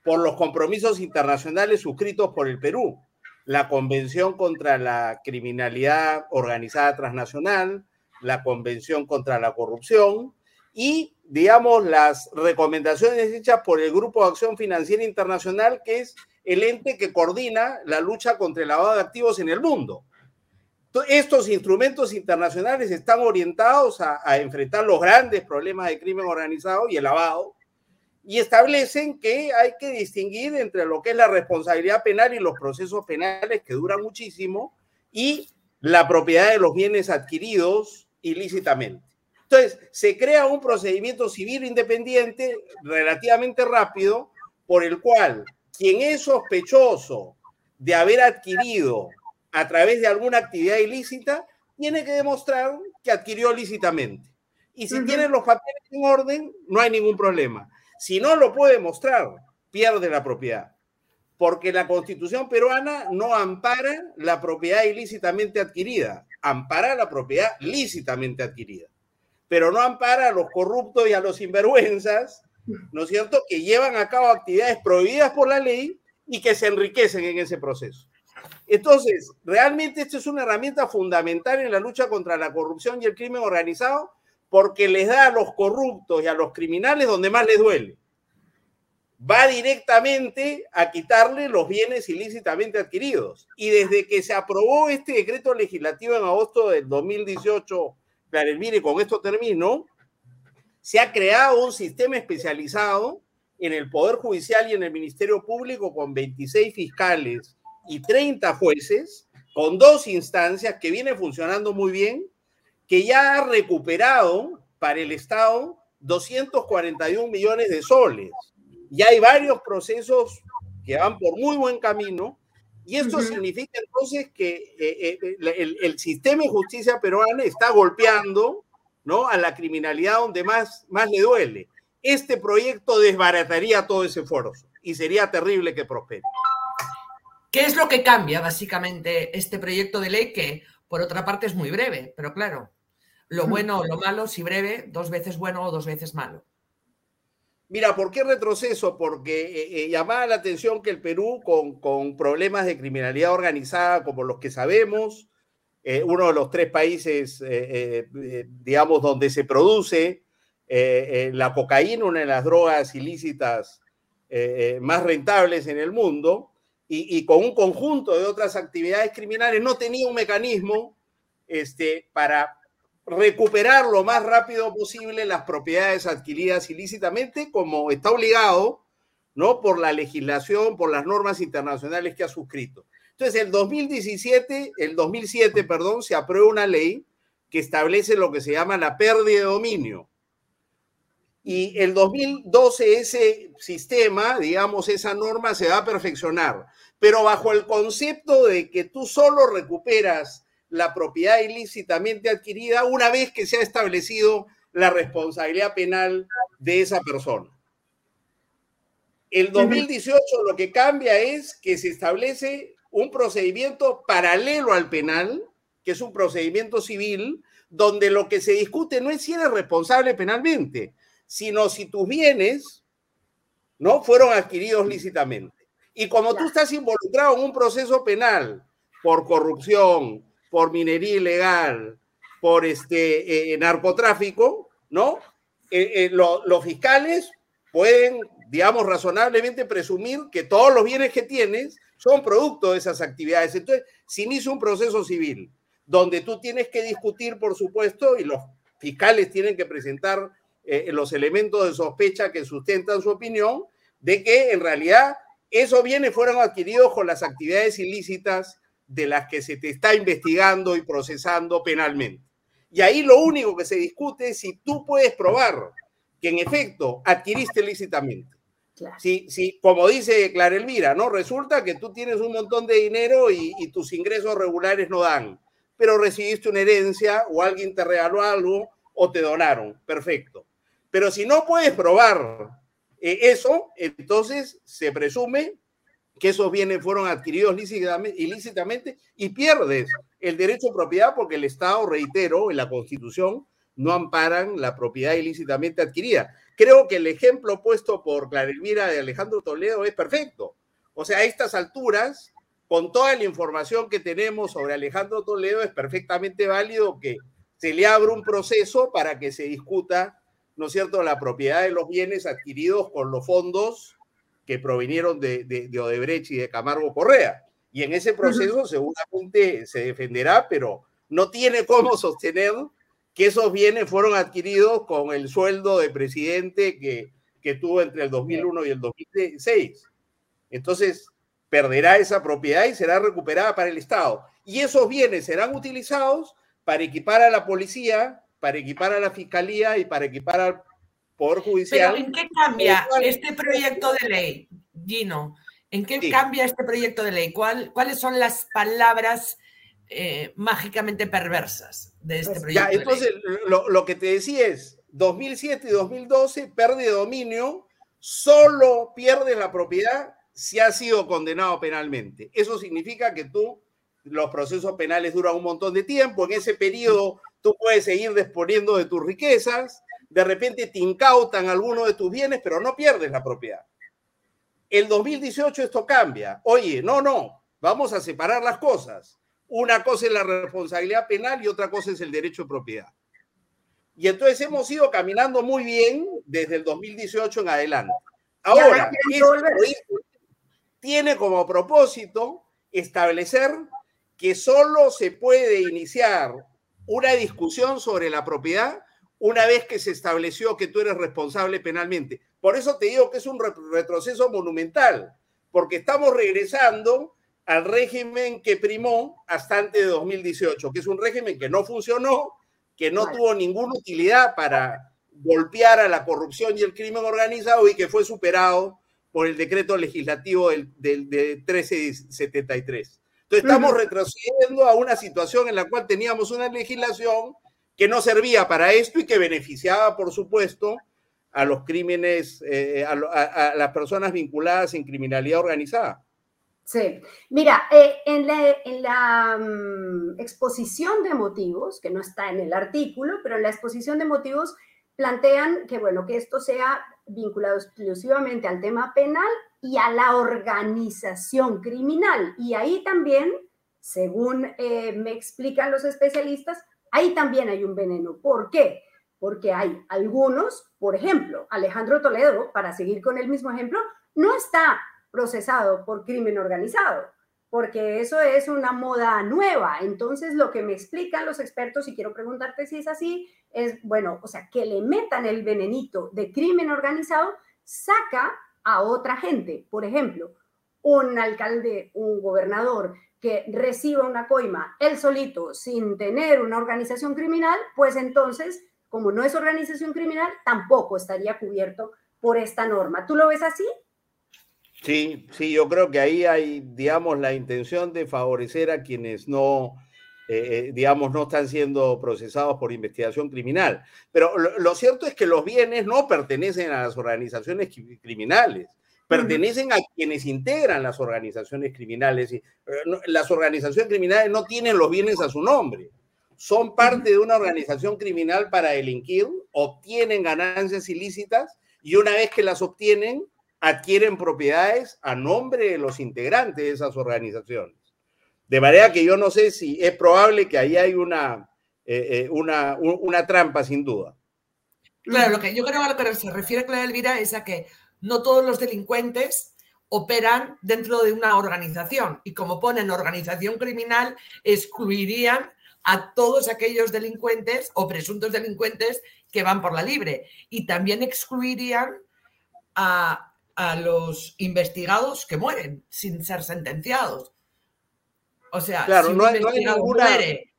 por los compromisos internacionales suscritos por el Perú, la Convención contra la Criminalidad Organizada Transnacional, la Convención contra la Corrupción y digamos, las recomendaciones hechas por el Grupo de Acción Financiera Internacional, que es el ente que coordina la lucha contra el lavado de activos en el mundo. Estos instrumentos internacionales están orientados a, a enfrentar los grandes problemas de crimen organizado y el lavado, y establecen que hay que distinguir entre lo que es la responsabilidad penal y los procesos penales que duran muchísimo y la propiedad de los bienes adquiridos ilícitamente. Entonces, se crea un procedimiento civil independiente relativamente rápido por el cual quien es sospechoso de haber adquirido a través de alguna actividad ilícita, tiene que demostrar que adquirió lícitamente. Y si tiene los papeles en orden, no hay ningún problema. Si no lo puede mostrar, pierde la propiedad. Porque la constitución peruana no ampara la propiedad ilícitamente adquirida, ampara la propiedad lícitamente adquirida pero no ampara a los corruptos y a los sinvergüenzas, ¿no es cierto?, que llevan a cabo actividades prohibidas por la ley y que se enriquecen en ese proceso. Entonces, realmente esto es una herramienta fundamental en la lucha contra la corrupción y el crimen organizado porque les da a los corruptos y a los criminales donde más les duele. Va directamente a quitarle los bienes ilícitamente adquiridos. Y desde que se aprobó este decreto legislativo en agosto del 2018 Con esto termino, se ha creado un sistema especializado en el Poder Judicial y en el Ministerio Público con 26 fiscales y 30 jueces, con dos instancias que viene funcionando muy bien, que ya ha recuperado para el Estado 241 millones de soles. Ya hay varios procesos que van por muy buen camino y esto significa entonces que eh, eh, el, sistema de justicia peruana está golpeando ¿no? a la criminalidad donde más, más le duele. Este proyecto desbarataría todo ese esfuerzo y sería terrible que prospere. ¿Qué es lo que cambia básicamente este proyecto de ley que por otra parte es muy breve? Pero claro, lo bueno o lo malo, si breve, dos veces bueno o dos veces malo. Mira, ¿por qué retroceso? Porque eh, eh, llamaba la atención que el Perú, con, problemas de criminalidad organizada como los que sabemos, eh, uno de los tres países, digamos, donde se produce la cocaína, una de las drogas ilícitas más rentables en el mundo, y, y, con un conjunto de otras actividades criminales, no tenía un mecanismo este, para recuperar lo más rápido posible las propiedades adquiridas ilícitamente, como está obligado, ¿no? Por la legislación, por las normas internacionales que ha suscrito. Entonces, el 2017, el 2007, perdón, se aprueba una ley que establece lo que se llama la pérdida de dominio. Y el 2012 ese sistema, digamos, esa norma se va a perfeccionar, pero bajo el concepto de que tú solo recuperas la propiedad ilícitamente adquirida una vez que se ha establecido la responsabilidad penal de esa persona. El 2018 lo que cambia es que se establece un procedimiento paralelo al penal, que es un procedimiento civil, donde lo que se discute no es si eres responsable penalmente, sino si tus bienes no fueron adquiridos lícitamente. Y como tú estás involucrado en un proceso penal por corrupción, por minería ilegal, por este eh, narcotráfico, ¿no? Eh, los fiscales pueden, digamos, razonablemente presumir que todos los bienes que tienes son producto de esas actividades. Entonces, se inicia un proceso civil donde tú tienes que discutir, por supuesto, y los fiscales tienen que presentar eh, los elementos de sospecha que sustentan su opinión, de que en realidad esos bienes fueron adquiridos con las actividades ilícitas de las que se te está investigando y procesando penalmente. Y ahí lo único que se discute es si tú puedes probar que en efecto adquiriste ilícitamente. Si, si, como dice Clara Elvira, ¿no? Resulta que tú tienes un montón de dinero y, tus ingresos regulares no dan, pero recibiste una herencia o alguien te regaló algo o te donaron. Perfecto. Pero si no puedes probar eh, eso, entonces se presume que esos bienes fueron adquiridos ilícitamente y pierdes el derecho a propiedad porque el Estado, reitero, en la Constitución no amparan la propiedad ilícitamente adquirida. Creo que el ejemplo puesto por Clara Elvira de Alejandro Toledo es perfecto. O sea, a estas alturas, con toda la información que tenemos sobre Alejandro Toledo, es perfectamente válido que se le abra un proceso para que se discuta, ¿no es cierto?, la propiedad de los bienes adquiridos con los fondos que provinieron de, de, Odebrecht y de Camargo Correa. Y en ese proceso seguramente se defenderá, pero no tiene cómo sostener que esos bienes fueron adquiridos con el sueldo de presidente que, que tuvo entre el 2001 y el 2006. Entonces, perderá esa propiedad y será recuperada para el Estado. Y esos bienes serán utilizados para equipar a la policía, para equipar a la fiscalía y para equipar Poder Judicial. ¿Pero en qué cambia este proyecto de ley, Gino? ¿En qué cambia este proyecto de ley? ¿Cuál, ¿Cuáles son las palabras eh, mágicamente perversas de este pues, proyecto. Ya, entonces, Lo, que te decía es, 2007 y 2012, pérdida de dominio, solo pierdes la propiedad si has sido condenado penalmente. Eso significa que tú, los procesos penales duran un montón de tiempo, en ese periodo tú puedes seguir disponiendo de tus riquezas, de repente te incautan algunos de tus bienes, pero no pierdes la propiedad. El 2018 esto cambia. Oye, no, no, vamos a separar las cosas. Una cosa es la responsabilidad penal y otra cosa es el derecho de propiedad. Y entonces hemos ido caminando muy bien desde el 2018 en adelante. Ahora, tiene como propósito establecer que solo se puede iniciar una discusión sobre la propiedad una vez que se estableció que tú eres responsable penalmente. Por eso te digo que es un retroceso monumental, porque estamos regresando al régimen que primó hasta antes de 2018, que es un régimen que no funcionó, que no tuvo ninguna utilidad para golpear a la corrupción y el crimen organizado y que fue superado por el decreto legislativo del, del, 1373. Entonces estamos retrocediendo a una situación en la cual teníamos una legislación que no servía para esto y que beneficiaba, por supuesto, a los crímenes, eh, a las personas vinculadas en criminalidad organizada. Sí, mira, eh, en la, mm, exposición de motivos, que no está en el artículo, pero en la exposición de motivos plantean que, bueno, que esto sea vinculado exclusivamente al tema penal y a la organización criminal. Y ahí también, según eh, me explican los especialistas, ahí también hay un veneno. ¿Por qué? Porque hay algunos, por ejemplo, Alejandro Toledo, para seguir con el mismo ejemplo, no está procesado por crimen organizado, porque eso es una moda nueva. Entonces, lo que me explican los expertos, y quiero preguntarte si es así, es, bueno, o sea, que le metan el venenito de crimen organizado saca a otra gente. Por ejemplo, un alcalde, un gobernador que reciba una coima él solito sin tener una organización criminal, pues entonces, como no es organización criminal, tampoco estaría cubierto por esta norma. ¿Tú lo ves así? Sí, sí, yo creo que ahí hay, digamos, la intención de favorecer a quienes no, eh, eh, digamos, no están siendo procesados por investigación criminal. Pero lo, cierto es que los bienes no pertenecen a las organizaciones criminales, pertenecen a quienes integran las organizaciones criminales. Eh, las organizaciones criminales no tienen los bienes a su nombre. Son parte de una organización criminal para delinquir, obtienen ganancias ilícitas y una vez que las obtienen, adquieren propiedades a nombre de los integrantes de esas organizaciones. De manera que yo no sé si es probable que ahí hay una, eh, eh, una, una, trampa, sin duda. Claro, lo que yo creo a lo que se refiere Clara Elvira es a que no todos los delincuentes operan dentro de una organización y como ponen organización criminal, excluirían a todos aquellos delincuentes o presuntos delincuentes que van por la libre y también excluirían a, los investigados que mueren sin ser sentenciados. O sea, si un investigado muere,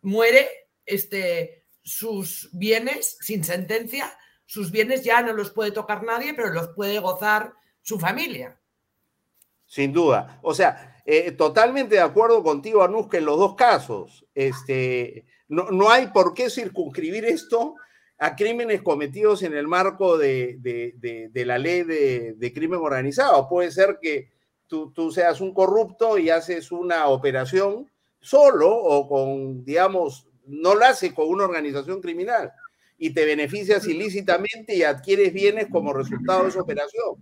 muere este, sus bienes sin sentencia, sus bienes ya no los puede tocar nadie, pero los puede gozar su familia. Sin duda. O sea, eh, totalmente de acuerdo contigo, Anuska, en los dos casos. Este, no, no, hay por qué circunscribir esto a crímenes cometidos en el marco de, la ley de, crimen organizado. Puede ser que tú, tú, seas un corrupto y haces una operación solo o con, digamos, no la haces con una organización criminal y te beneficias ilícitamente y adquieres bienes como resultado de esa operación.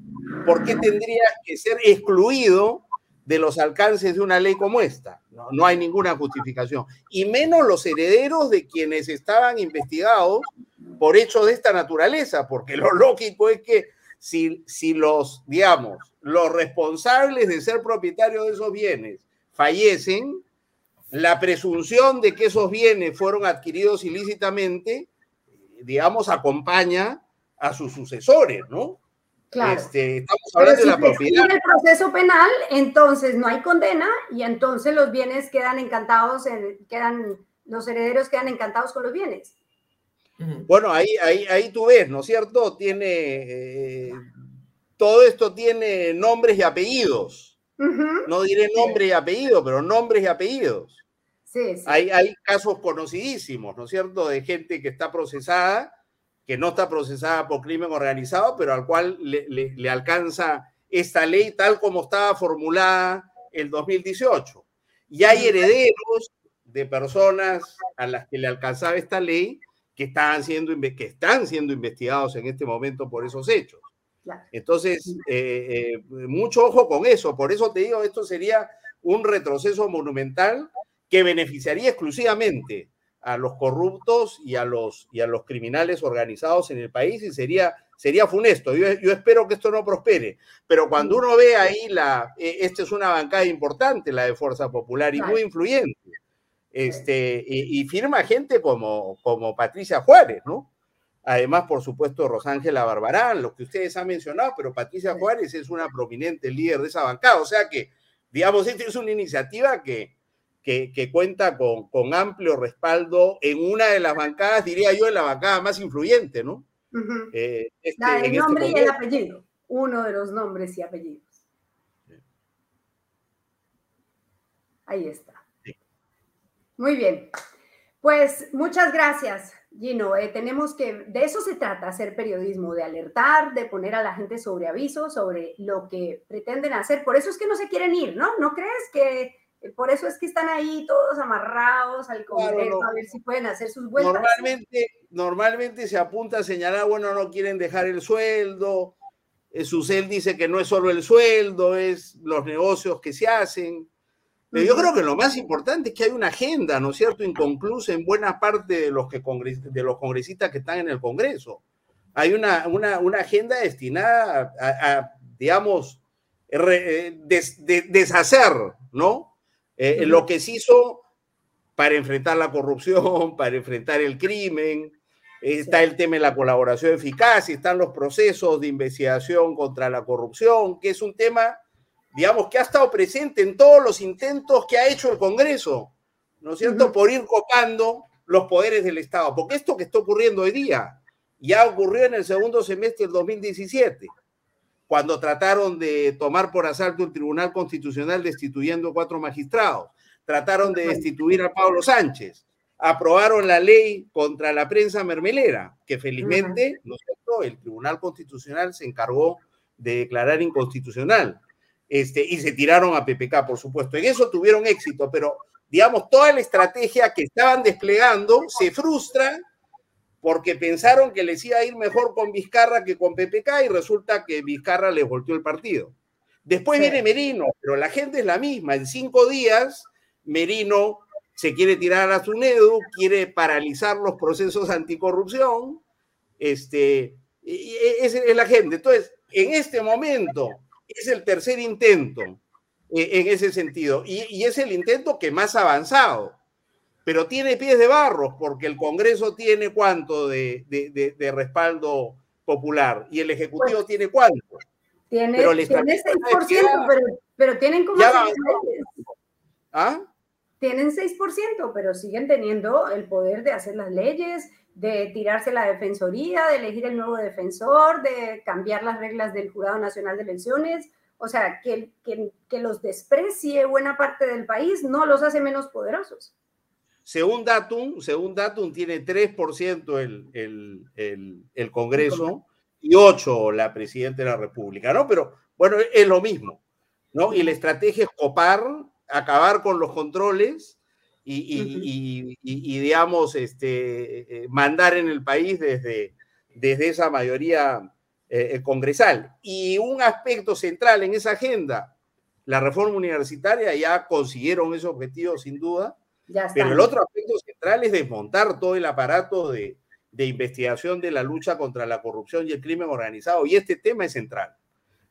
¿Por qué tendrías que ser excluido de los alcances de una ley como esta? No, no hay ninguna justificación. Y menos los herederos de quienes estaban investigados por hechos de esta naturaleza, porque lo lógico es que si, si los, digamos, los responsables de ser propietarios de esos bienes fallecen, la presunción de que esos bienes fueron adquiridos ilícitamente digamos, acompaña a sus sucesores, ¿no? Claro. Este, estamos hablando de la propiedad. En el proceso penal, entonces no hay condena y entonces los bienes quedan encantados, quedan, los herederos quedan encantados con los bienes. Bueno, ahí, ahí, ahí tú ves, ¿no es cierto? Tiene, eh, todo esto tiene nombres y apellidos. No diré nombre y apellido, pero nombres y apellidos. Hay, casos conocidísimos, ¿no es cierto?, de gente que está procesada, que no está procesada por crimen organizado, pero al cual le, alcanza esta ley tal como estaba formulada el 2018. Y hay herederos de personas a las que le alcanzaba esta ley que, estaban siendo, que están siendo investigados en este momento por esos hechos. Entonces, eh, eh, mucho ojo con eso. Por eso te digo, esto sería un retroceso monumental que beneficiaría exclusivamente a los corruptos y a los, y a los criminales organizados en el país y sería, sería funesto. Yo, espero que esto no prospere, pero cuando uno ve ahí la, e, esta es una bancada importante, la de Fuerza Popular y muy influyente, este, y, firma gente como, como Patricia Juárez, ¿no? Además, por supuesto, Rosángela Barbarán, lo que ustedes han mencionado, pero Patricia Juárez es una prominente líder de esa bancada. O sea que, digamos, esta es una iniciativa que, que, cuenta con, con, amplio respaldo en una de las bancadas, diría yo, en la bancada más influyente, ¿no? Eh, este, el este nombre y el apellido, uno de los nombres y apellidos. Ahí está. Muy bien. Pues muchas gracias, Gino. Eh, tenemos que, de eso se trata, hacer periodismo, de alertar, de poner a la gente sobre aviso, sobre lo que pretenden hacer. Por eso es que no se quieren ir, ¿no? ¿No crees que por eso es que están ahí todos amarrados al Congreso a ver si pueden hacer sus vueltas. Normalmente, normalmente se apunta a señalar, bueno, no quieren dejar el sueldo. Eh, Susel dice que no es solo el sueldo, es los negocios que se hacen. Pero yo creo que lo más importante es que hay una agenda, ¿no es cierto?, inconclusa en buena parte de los, que de los congresistas que están en el Congreso. Hay una, una, una agenda destinada a, digamos, eh, deshacer, ¿no? Eh, lo que se hizo para enfrentar la corrupción, para enfrentar el crimen, está el tema de la colaboración eficaz, están los procesos de investigación contra la corrupción, que es un tema, digamos, que ha estado presente en todos los intentos que ha hecho el Congreso, ¿no es cierto?, por ir copando los poderes del Estado, porque esto que está ocurriendo hoy día ya ocurrió en el segundo semestre del 2017 cuando trataron de tomar por asalto el Tribunal Constitucional destituyendo cuatro magistrados, trataron de destituir a Pablo Sánchez, aprobaron la ley contra la prensa mermelera, que felizmente, ¿no el Tribunal Constitucional se encargó de declarar inconstitucional. Este, y se tiraron a PPK, por supuesto. En eso tuvieron éxito, pero digamos, toda la estrategia que estaban desplegando se frustra porque pensaron que les iba a ir mejor con Vizcarra que con PPK y resulta que Vizcarra les volteó el partido. Después viene Merino, pero la gente es la misma. En cinco días, Merino se quiere tirar a su Sunedu, quiere paralizar los procesos anticorrupción, este, es, es la gente. Entonces, en este momento, es el tercer intento eh, en ese sentido, y, es el intento que más avanzado, pero tiene pies de barro, porque el Congreso tiene cuánto de, respaldo popular y el Ejecutivo pues, tiene cuánto. Tiene, pero 6%, pero, tienen como... ¿Ah? Tienen 6%, pero siguen teniendo el poder de hacer las leyes, de tirarse la defensoría, de elegir el nuevo defensor, de cambiar las reglas del Jurado Nacional de Elecciones. O sea, que, que, los desprecie buena parte del país no los hace menos poderosos. Según Datum, según Datum tiene 3% el, el, el, el Congreso y 8% la Presidenta de la República, ¿no? Pero bueno, es lo mismo, ¿no? Y la estrategia es copar, acabar con los controles y, digamos, este, eh, mandar en el país desde, desde esa mayoría eh, eh, congresal. Y un aspecto central en esa agenda, la reforma universitaria, ya consiguieron ese objetivo sin duda, pero el otro aspecto central es desmontar todo el aparato de, de investigación de la lucha contra la corrupción y el crimen organizado. Y este tema es central.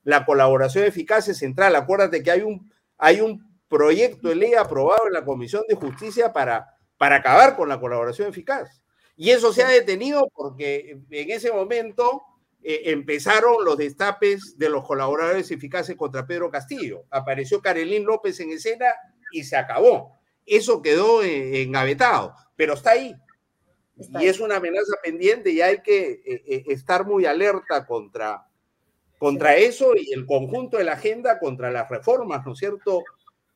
La colaboración eficaz es central. Acuérdate que hay un, hay un proyecto de ley aprobado en la Comisión de Justicia para, para acabar con la colaboración eficaz. Y eso se ha detenido porque en ese momento eh, empezaron los destapes de los colaboradores eficaces contra Pedro Castillo. Apareció Carolín López en escena y se acabó. Eso quedó eh, engavetado, pero está ahí. y es una amenaza pendiente y hay que eh, estar muy alerta contra, contra eso y el conjunto de la agenda contra las reformas, ¿no es cierto?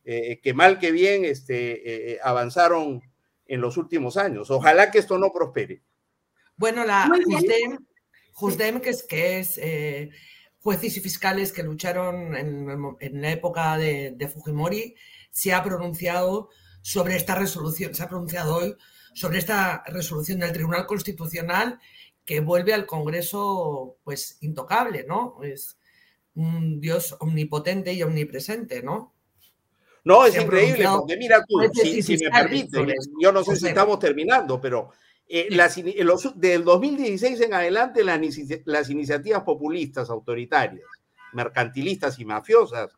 Eh, que mal que bien este, eh, avanzaron en los últimos años. Ojalá que esto no prospere. Bueno, la Jusdem, que es, que es eh, jueces y fiscales que lucharon en, la época de, Fujimori, se ha pronunciado sobre esta resolución, se ha pronunciado hoy sobre esta resolución del Tribunal Constitucional que vuelve al Congreso pues intocable, ¿no? Es un Dios omnipotente y omnipresente, ¿no? No, es increíble, porque mira tú, si, me permite, yo no sé si estamos terminando, pero eh, las, del 2016 en adelante las, las iniciativas populistas, autoritarias, mercantilistas y mafiosas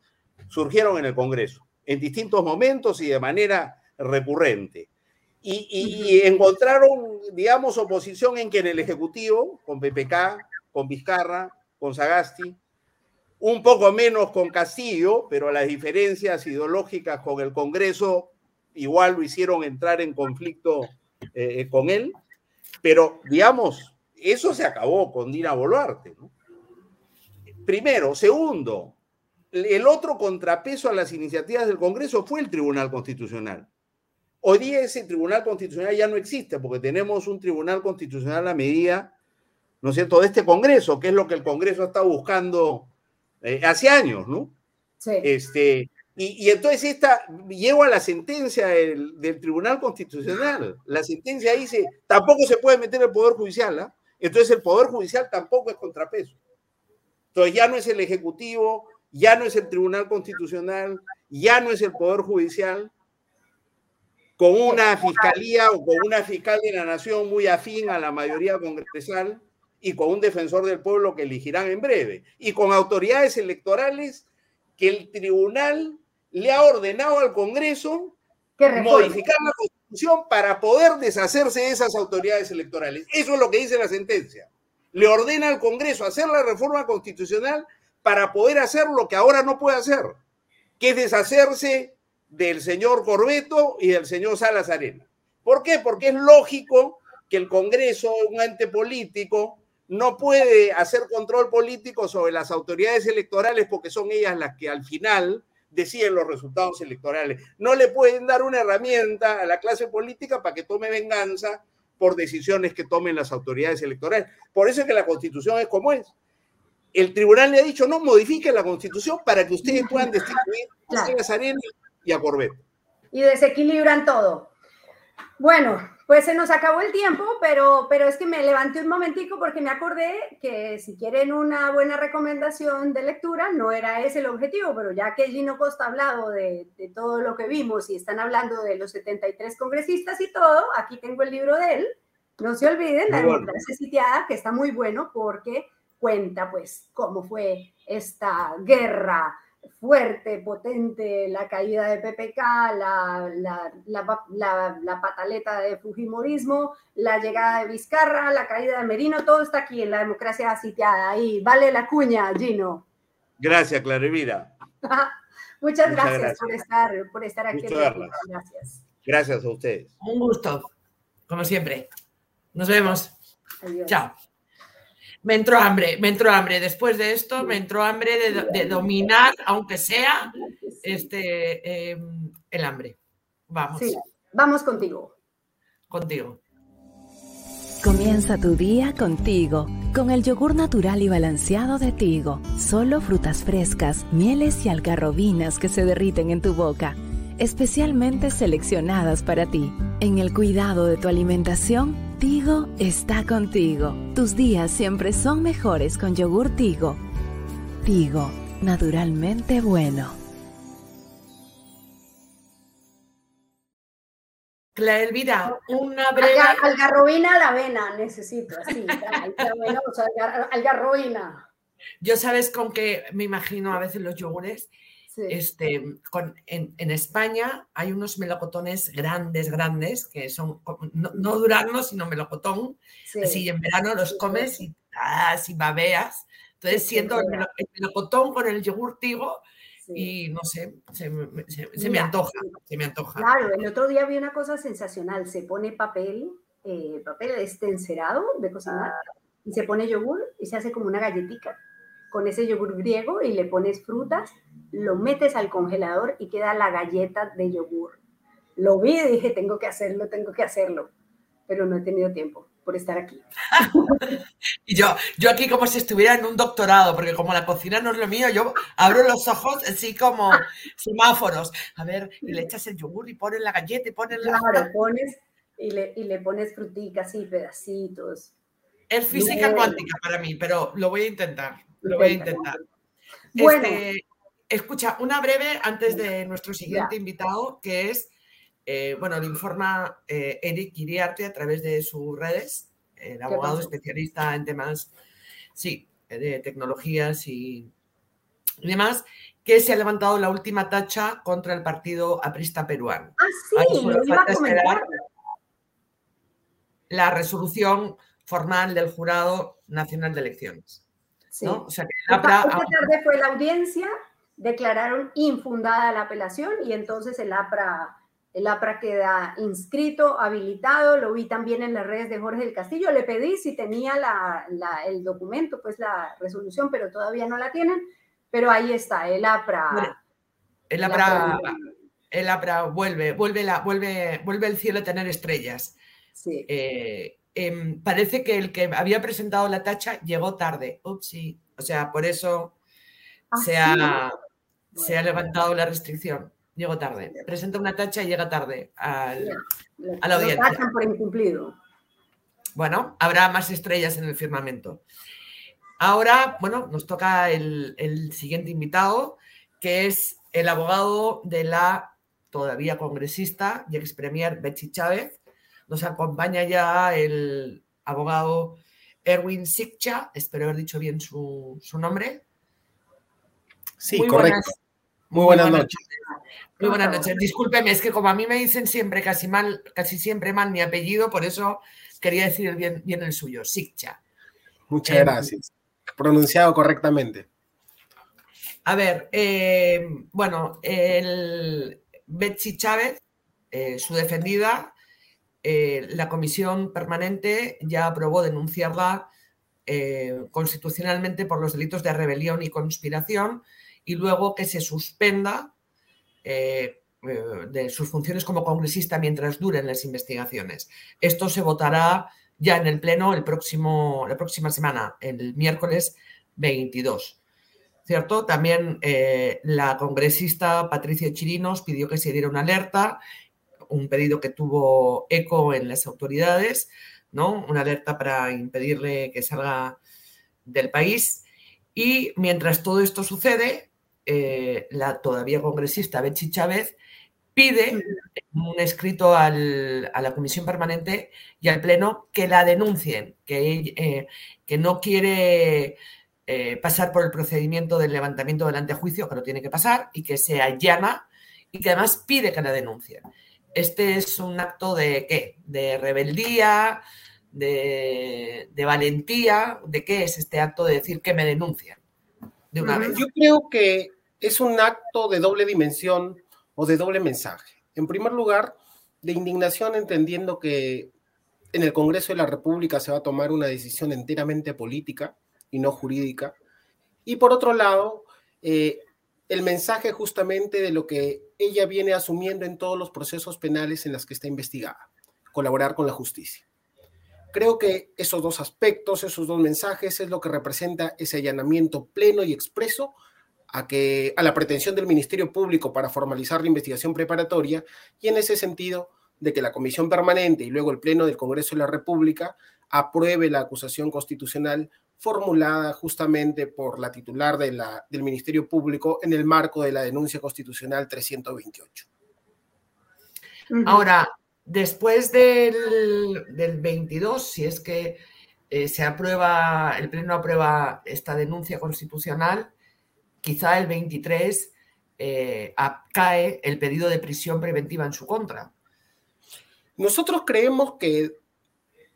surgieron en el Congreso, en distintos momentos y de manera recurrente. Y, y, encontraron, digamos, oposición en que en el Ejecutivo, con PPK, con Vizcarra, con Sagasti, un poco menos con Castillo, pero las diferencias ideológicas con el Congreso igual lo hicieron entrar en conflicto eh, con él. Pero, digamos, eso se acabó con Dina Boluarte. Primero. Segundo, el otro contrapeso a las iniciativas del Congreso fue el Tribunal Constitucional. Hoy día ese Tribunal Constitucional ya no existe porque tenemos un Tribunal Constitucional a medida, ¿no es cierto?, de este Congreso, que es lo que el Congreso está buscando eh, hace años, ¿no? Sí. Este, y, entonces esta, llego a la sentencia del, Tribunal Constitucional. La sentencia dice, tampoco se puede meter el Poder Judicial, ¿ah? Entonces el Poder Judicial tampoco es contrapeso. Entonces ya no es el Ejecutivo, ya no es el Tribunal Constitucional, ya no es el Poder Judicial, con una fiscalía o con una fiscal de la nación muy afín a la mayoría congresal, y con un defensor del pueblo que elegirán en breve, y con autoridades electorales que el tribunal le ha ordenado al Congreso modificar la Constitución para poder deshacerse de esas autoridades electorales. Eso es lo que dice la sentencia. Le ordena al Congreso hacer la reforma constitucional para poder hacer lo que ahora no puede hacer, que es deshacerse del señor Corbeto y del señor Salas Arena. ¿Por qué? Porque es lógico que el Congreso, un ente político, no puede hacer control político sobre las autoridades electorales porque son ellas las que al final deciden los resultados electorales. No le pueden dar una herramienta a la clase política para que tome venganza por decisiones que tomen las autoridades electorales. Por eso es que la constitución es como es. El tribunal le ha dicho, no, modifique la constitución para que ustedes puedan destituir a Arenas y a Corbett. Y desequilibran todo. Bueno, pues se nos acabó el tiempo, pero, pero es que me levanté un momentico porque me acordé que si quieren una buena recomendación de lectura, no era ese el objetivo, pero ya que Gino Costa ha hablado de, de todo lo que vimos y están hablando de los 73 congresistas y todo, aquí tengo el libro de él. No se olviden, La democracia sitiada, que está muy bueno porque cuenta pues cómo fue esta guerra fuerte, potente, la caída de PPK, la, la, pataleta de Fujimorismo, la llegada de Vizcarra, la caída de Merino, todo está aquí en la democracia sitiada. Ahí, vale la cuña, Gino. Gracias, Clarivida. Muchas, gracias, Por, estar, por estar aquí. Gracias. Gracias a ustedes. Un gusto, como siempre. Nos vemos. Chao me entró hambre, me entró hambre. Después de esto, me entró hambre de, dominar, aunque sea, este, em, el hambre. Vamos. Sí, vamos contigo. Contigo. Comienza tu día contigo, con el yogur natural y balanceado de Tigo. Solo frutas frescas, mieles y algarrobinas que se derriten en tu boca especialmente seleccionadas para ti. En el cuidado de tu alimentación, Tigo está contigo. Tus días siempre son mejores con yogur Tigo. Tigo, naturalmente bueno. Clara Elvira, una breve. algarrobina a la avena, necesito, así. algarrobina. Yo sabes con qué me imagino a veces los yogures este, en, España hay unos melocotones grandes, grandes, que son no, no durazno, sino melocotón. Así en verano los comes y, ah, babeas. Entonces siento el, melocotón con el yogur tigo y no sé, se, me antoja, se me antoja. Claro, el otro día vi una cosa sensacional. Se pone papel, eh, papel este encerado de cocinar y se pone yogur y se hace como una galletita con ese yogur griego y le pones frutas, lo metes al congelador y queda la galleta de yogur. Lo vi y dije, tengo que hacerlo, tengo que hacerlo, pero no he tenido tiempo por estar aquí. y yo, yo aquí como si estuviera en un doctorado, porque como la cocina no es lo mío, yo abro los ojos así como semáforos. A ver, y le echas el yogur y pones la galleta y pones la... Claro, pones y le, y le pones fruticas y pedacitos. Es física cuántica para mí, pero lo voy a intentar. Lo voy a intentar. Este, escucha, una breve antes de nuestro siguiente invitado, que es, eh, bueno, le informa eh, Eric Iriarte a través de sus redes, el abogado especialista en temas, sí, de tecnologías y, demás, que se ha levantado la última tacha contra el partido aprista peruano. Ah, sí, lo iba a comentar. La resolución formal del Jurado Nacional de Elecciones. Sí. O sea, que tarde fue la audiencia, declararon infundada la apelación y entonces el APRA, el APRA queda inscrito, habilitado. Lo vi también en las redes de Jorge del Castillo. Le pedí si tenía la, el documento, pues la resolución, pero todavía no la tienen. Pero ahí está, el APRA. el APRA, el APRA vuelve, vuelve, la, vuelve, vuelve el cielo a tener estrellas. Sí. Eh, Em, parece que el que había presentado la tacha llegó tarde. sí. O sea, por eso ¿Ah, se, ha, se ha levantado la restricción. Llegó tarde. Presenta una tacha y llega tarde al, a la audiencia. por incumplido. Bueno, habrá más estrellas en el firmamento. Ahora, bueno, nos toca el, el siguiente invitado, que es el abogado de la todavía congresista y ex premier Betsy Chávez, nos acompaña ya el abogado Erwin Sikcha, espero haber dicho bien su, nombre. Sí, correcto. muy, buenas, noches. Muy buenas noches. Discúlpeme, es que como a mí me dicen siempre casi mal, casi siempre mal mi apellido, por eso quería decir bien, bien el suyo, Sikcha. Muchas em, gracias. Pronunciado correctamente. A ver, eh, bueno, el Betsy Chávez, eh, su defendida, eh, la comisión permanente ya aprobó denunciarla eh, constitucionalmente por los delitos de rebelión y conspiración y luego que se suspenda eh, de sus funciones como congresista mientras duren las investigaciones. Esto se votará ya en el Pleno el próximo, la próxima semana, el miércoles 22. ¿Cierto? También la congresista Patricia Chirinos pidió que se diera una alerta un pedido que tuvo eco en las autoridades, ¿no? Una alerta para impedirle que salga del país. Y mientras todo esto sucede, eh, la todavía congresista Betsy Chávez pide un escrito a la Comisión Permanente y al Pleno que la denuncien, que, eh, que no quiere eh, pasar por el procedimiento del levantamiento del antejuicio, que lo tiene que pasar, y que se allana y que además pide que la denuncien. Este es un acto de qué? De rebeldía, de, valentía. ¿De qué es este acto de decir que me denuncian? De una vez. Yo creo que es un acto de doble dimensión o de doble mensaje. En primer lugar, de indignación entendiendo que en el Congreso de la República se va a tomar una decisión enteramente política y no jurídica. Y por otro lado, eh, el mensaje justamente de lo que ella viene asumiendo en todos los procesos penales en los que está investigada, colaborar con la justicia. Creo que esos dos aspectos, esos dos mensajes es lo que representa ese allanamiento pleno y expreso a, que, a la pretensión del Ministerio Público para formalizar la investigación preparatoria y en ese sentido de que la Comisión Permanente y luego el Pleno del Congreso de la República apruebe la acusación constitucional formulada justamente por la titular de la, del Ministerio Público en el marco de la denuncia constitucional 328. Ahora, después del, del 22, si es que eh, se aprueba, el Pleno aprueba esta denuncia constitucional, quizá el 23 eh, cae el pedido de prisión preventiva en su contra. Nosotros creemos que,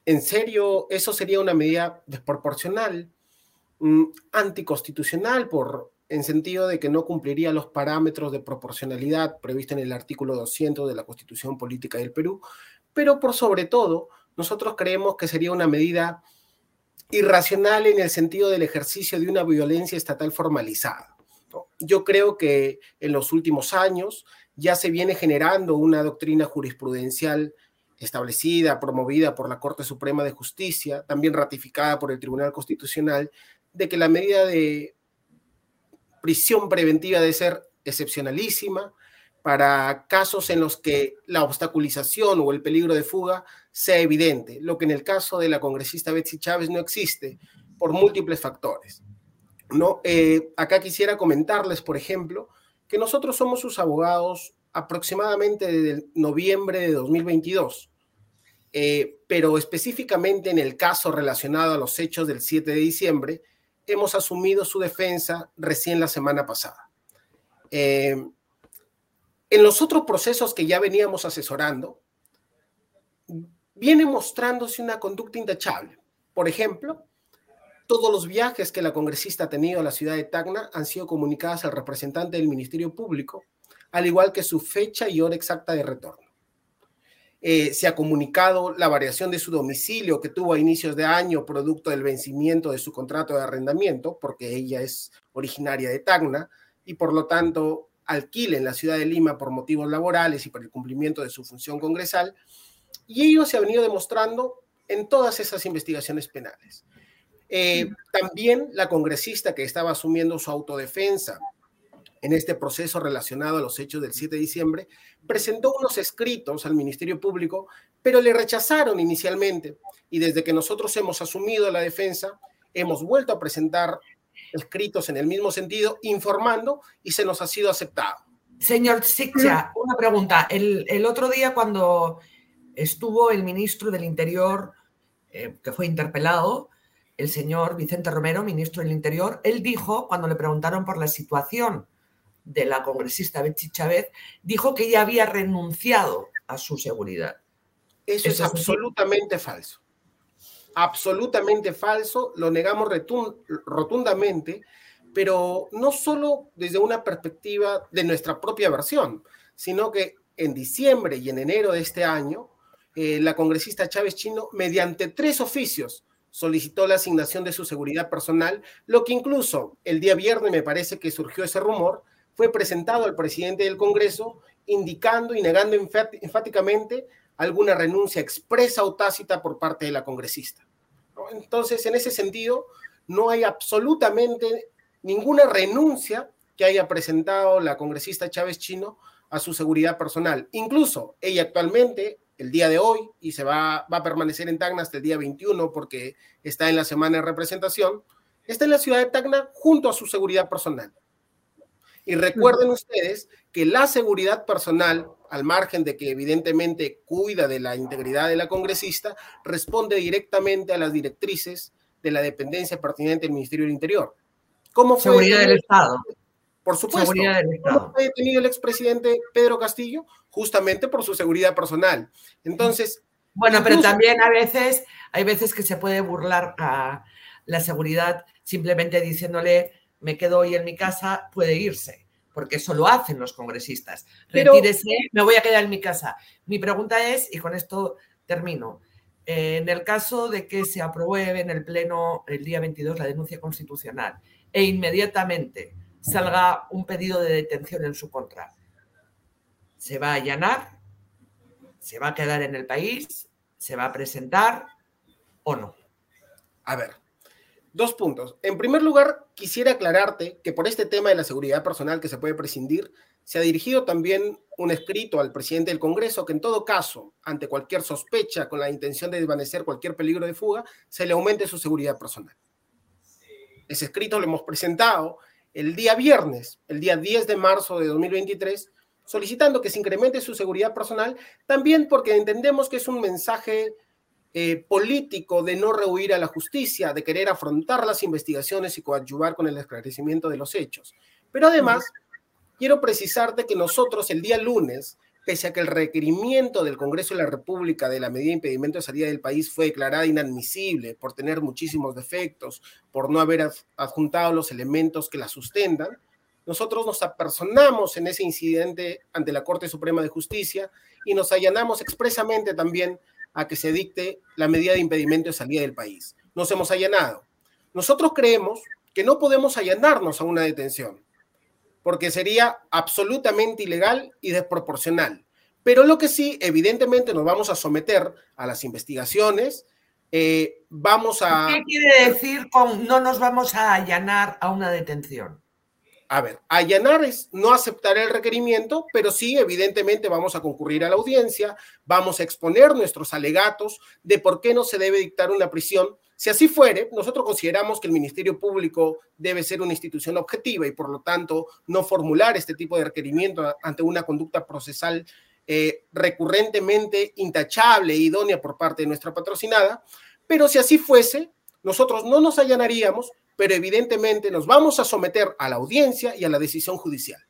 en serio, eso sería una medida desproporcional, mm, anticonstitucional, por, en sentido de que no cumpliría los parámetros de proporcionalidad previstos en el artículo 200 de la Constitución Política del Perú, pero por sobre todo, nosotros creemos que sería una medida irracional en el sentido del ejercicio de una violencia estatal formalizada. Yo creo que en los últimos años ya se viene generando una doctrina jurisprudencial establecida, promovida por la Corte Suprema de Justicia, también ratificada por el Tribunal Constitucional, de que la medida de prisión preventiva debe ser excepcionalísima para casos en los que la obstaculización o el peligro de fuga sea evidente, lo que en el caso de la congresista Betsy Chávez no existe por múltiples factores. ¿no? Eh, acá quisiera comentarles, por ejemplo, que nosotros somos sus abogados aproximadamente desde noviembre de 2022, eh, pero específicamente en el caso relacionado a los hechos del 7 de diciembre, hemos asumido su defensa recién la semana pasada. Eh, en los otros procesos que ya veníamos asesorando, viene mostrándose una conducta intachable. Por ejemplo, todos los viajes que la congresista ha tenido a la ciudad de Tacna han sido comunicados al representante del Ministerio Público, al igual que su fecha y hora exacta de retorno. Eh, se ha comunicado la variación de su domicilio que tuvo a inicios de año producto del vencimiento de su contrato de arrendamiento, porque ella es originaria de Tacna y por lo tanto alquila en la ciudad de Lima por motivos laborales y por el cumplimiento de su función congresal. Y ello se ha venido demostrando en todas esas investigaciones penales. Eh, también la congresista que estaba asumiendo su autodefensa en este proceso relacionado a los hechos del 7 de diciembre, presentó unos escritos al Ministerio Público, pero le rechazaron inicialmente. Y desde que nosotros hemos asumido la defensa, hemos vuelto a presentar escritos en el mismo sentido, informando y se nos ha sido aceptado. Señor Sicha, una pregunta. El, otro día cuando estuvo el ministro del Interior, eh, que fue interpelado, el señor Vicente Romero, ministro del Interior, él dijo, cuando le preguntaron por la situación de la congresista Betsy Chávez, dijo que ella había renunciado a su seguridad. Eso, es absolutamente falso. Absolutamente falso, lo negamos rotundamente, pero no solo desde una perspectiva de nuestra propia versión, sino que en diciembre y en enero de este año, eh, la congresista Chávez Chino, mediante tres oficios, solicitó la asignación de su seguridad personal, lo que incluso el día viernes me parece que surgió ese rumor, fue presentado al presidente del Congreso indicando y negando enfáticamente alguna renuncia expresa o tácita por parte de la congresista. Entonces, en ese sentido, no hay absolutamente ninguna renuncia que haya presentado la congresista Chávez Chino a su seguridad personal. Incluso ella actualmente, el día de hoy, y se va, va a permanecer en Tacna hasta el día 21 porque está en la semana de representación, está en la ciudad de Tacna junto a su seguridad personal. Y recuerden ustedes que la seguridad personal, al margen de que evidentemente cuida de la integridad de la congresista, responde directamente a las directrices de la dependencia pertinente del Ministerio del Interior. ¿Cómo fue seguridad del Estado. Por supuesto. ¿Cómo fue detenido el expresidente Pedro Castillo? Justamente por su seguridad personal. Entonces. Bueno, pero también a veces, hay veces que se puede burlar a la seguridad simplemente diciéndole me quedo hoy en mi casa, puede irse, porque eso lo hacen los congresistas. Retírese, me voy a quedar en mi casa. Mi pregunta es, y con esto termino, en el caso de que se apruebe en el Pleno el día 22 la denuncia constitucional e inmediatamente salga un pedido de detención en su contra, ¿se va a allanar? ¿Se va a quedar en el país? ¿Se va a presentar o no? A ver, Dos puntos. En primer lugar, quisiera aclararte que por este tema de la seguridad personal que se puede prescindir, se ha dirigido también un escrito al presidente del Congreso que en todo caso, ante cualquier sospecha con la intención de desvanecer cualquier peligro de fuga, se le aumente su seguridad personal. Ese escrito lo hemos presentado el día viernes, el día 10 de marzo de 2023, solicitando que se incremente su seguridad personal, también porque entendemos que es un mensaje eh, político de no rehuir a la justicia, de querer afrontar las investigaciones y coadyuvar con el esclarecimiento de los hechos. Pero además, quiero precisarte que nosotros el día lunes, pese a que el requerimiento del Congreso de la República de la medida de impedimento de salida del país fue declarada inadmisible por tener muchísimos defectos, por no haber adjuntado los elementos que la sustentan, nosotros nos apersonamos en ese incidente ante la Corte Suprema de Justicia y nos allanamos expresamente también a que se dicte la medida de impedimento de salida del país. Nos hemos allanado. Nosotros creemos que no podemos allanarnos a una detención, porque sería absolutamente ilegal y desproporcional. Pero lo que sí, evidentemente, nos vamos a someter a las investigaciones. Eh, vamos a. ¿Qué quiere decir con no nos vamos a allanar a una detención? A ver, allanar es no aceptar el requerimiento, pero sí, evidentemente, vamos a concurrir a la audiencia, vamos a exponer nuestros alegatos de por qué no se debe dictar una prisión. Si así fuere, nosotros consideramos que el Ministerio Público debe ser una institución objetiva y, por lo tanto, no formular este tipo de requerimiento ante una conducta procesal eh, recurrentemente intachable e idónea por parte de nuestra patrocinada. Pero si así fuese, nosotros no nos allanaríamos, pero evidentemente nos vamos a someter a la audiencia y a la decisión judicial.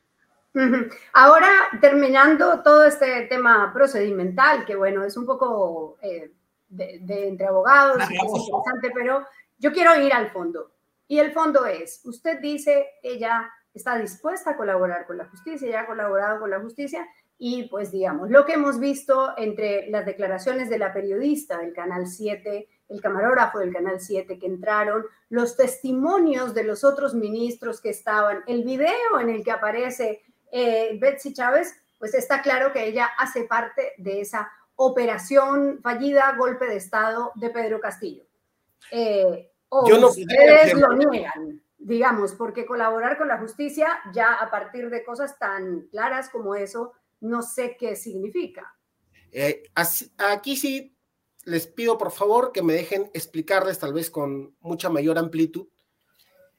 Ahora, terminando todo este tema procedimental, que bueno, es un poco eh, de, entre abogados, es interesante, pero yo quiero ir al fondo. Y el fondo es, usted dice, ella está dispuesta a colaborar con la justicia, ya ha colaborado con la justicia, y pues digamos, lo que hemos visto entre las declaraciones de la periodista del Canal 7 el camarógrafo del Canal 7 que entraron, los testimonios de los otros ministros que estaban, el video en el que aparece eh, Betsy Chávez, pues está claro que ella hace parte de esa operación fallida, golpe de Estado de Pedro Castillo. Eh, o Yo no ustedes lo niegan, digamos, porque colaborar con la justicia ya a partir de cosas tan claras como eso, no sé qué significa. Eh, aquí sí les pido por favor que me dejen explicarles tal vez con mucha mayor amplitud.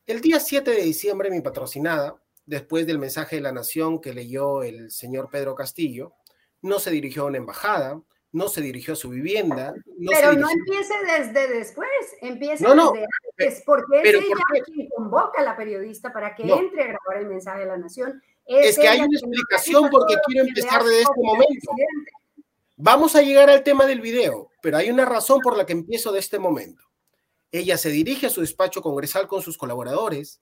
El día 7 de diciembre, mi patrocinada, después del mensaje de la nación que leyó el señor Pedro Castillo, no se dirigió a una embajada, no se dirigió a su vivienda. pero no empiece desde después, empiece desde antes, porque es ella quien convoca a la periodista para que entre a grabar el mensaje de la nación. Es, que hay una explicación porque quiero empezar desde este momento. Vamos a llegar al tema del video, pero hay una razón por la que empiezo de este momento. Ella se dirige a su despacho congresal con sus colaboradores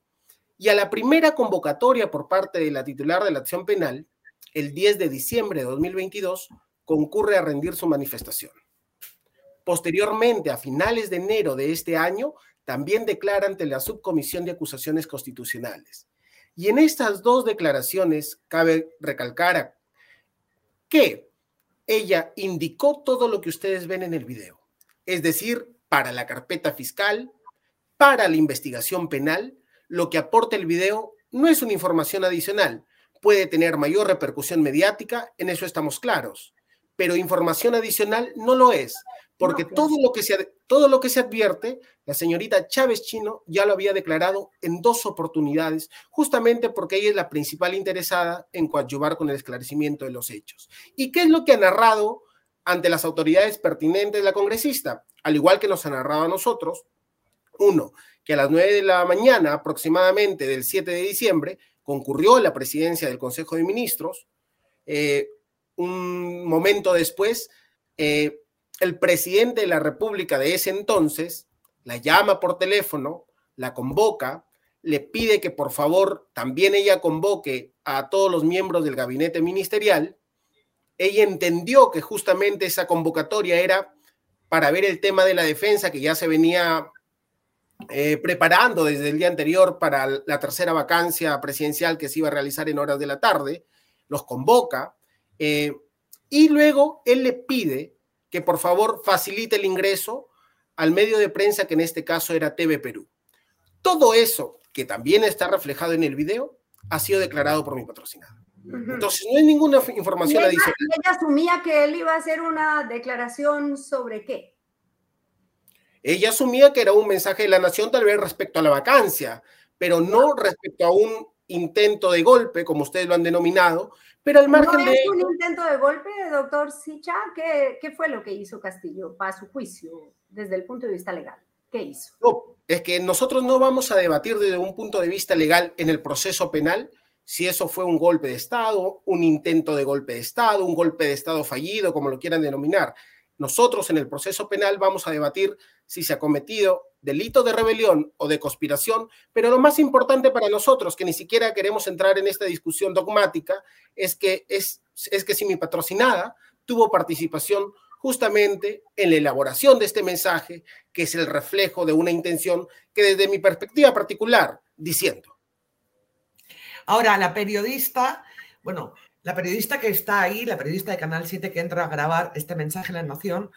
y a la primera convocatoria por parte de la titular de la acción penal, el 10 de diciembre de 2022, concurre a rendir su manifestación. Posteriormente, a finales de enero de este año, también declara ante la Subcomisión de Acusaciones Constitucionales. Y en estas dos declaraciones cabe recalcar que ella indicó todo lo que ustedes ven en el video. Es decir, para la carpeta fiscal, para la investigación penal, lo que aporta el video no es una información adicional, puede tener mayor repercusión mediática, en eso estamos claros, pero información adicional no lo es, porque todo, lo que se, todo lo que se advierte, la señorita Chávez Chino ya lo había declarado en dos oportunidades, justamente porque ella es la principal interesada en coadyuvar con el esclarecimiento de los hechos. ¿Y qué es lo que ha narrado ante las autoridades pertinentes la congresista? Al igual que nos ha narrado a nosotros, uno, que a las nueve de la mañana aproximadamente del 7 de diciembre concurrió a la presidencia del Consejo de Ministros. Eh, un momento después, eh, el presidente de la República de ese entonces la llama por teléfono, la convoca, le pide que por favor también ella convoque a todos los miembros del gabinete ministerial. Ella entendió que justamente esa convocatoria era para ver el tema de la defensa que ya se venía eh, preparando desde el día anterior para la tercera vacancia presidencial que se iba a realizar en horas de la tarde, los convoca eh, y luego él le pide que por favor facilite el ingreso al medio de prensa que en este caso era TV Perú. Todo eso, que también está reflejado en el video, ha sido declarado por mi patrocinador. Entonces, no hay ninguna información adicional. Ella asumía que él iba a hacer una declaración sobre qué. Ella asumía que era un mensaje de la nación tal vez respecto a la vacancia, pero no respecto a un intento de golpe, como ustedes lo han denominado, pero al margen ¿No es un intento de golpe, doctor Sicha? ¿Qué, ¿Qué, fue lo que hizo Castillo para su juicio desde el punto de vista legal? ¿Qué hizo? No, es que nosotros no vamos a debatir desde un punto de vista legal en el proceso penal si eso fue un golpe de Estado, un intento de golpe de Estado, un golpe de Estado fallido, como lo quieran denominar. Nosotros en el proceso penal vamos a debatir si se ha cometido delito de rebelión o de conspiración, pero lo más importante para nosotros, que ni siquiera queremos entrar en esta discusión dogmática, es que, es, que si mi patrocinada tuvo participación justamente en la elaboración de este mensaje, que es el reflejo de una intención que desde mi perspectiva particular, diciendo. Ahora, la periodista, bueno, la periodista que está ahí, la periodista de Canal 7 que entra a grabar este mensaje en la Nación,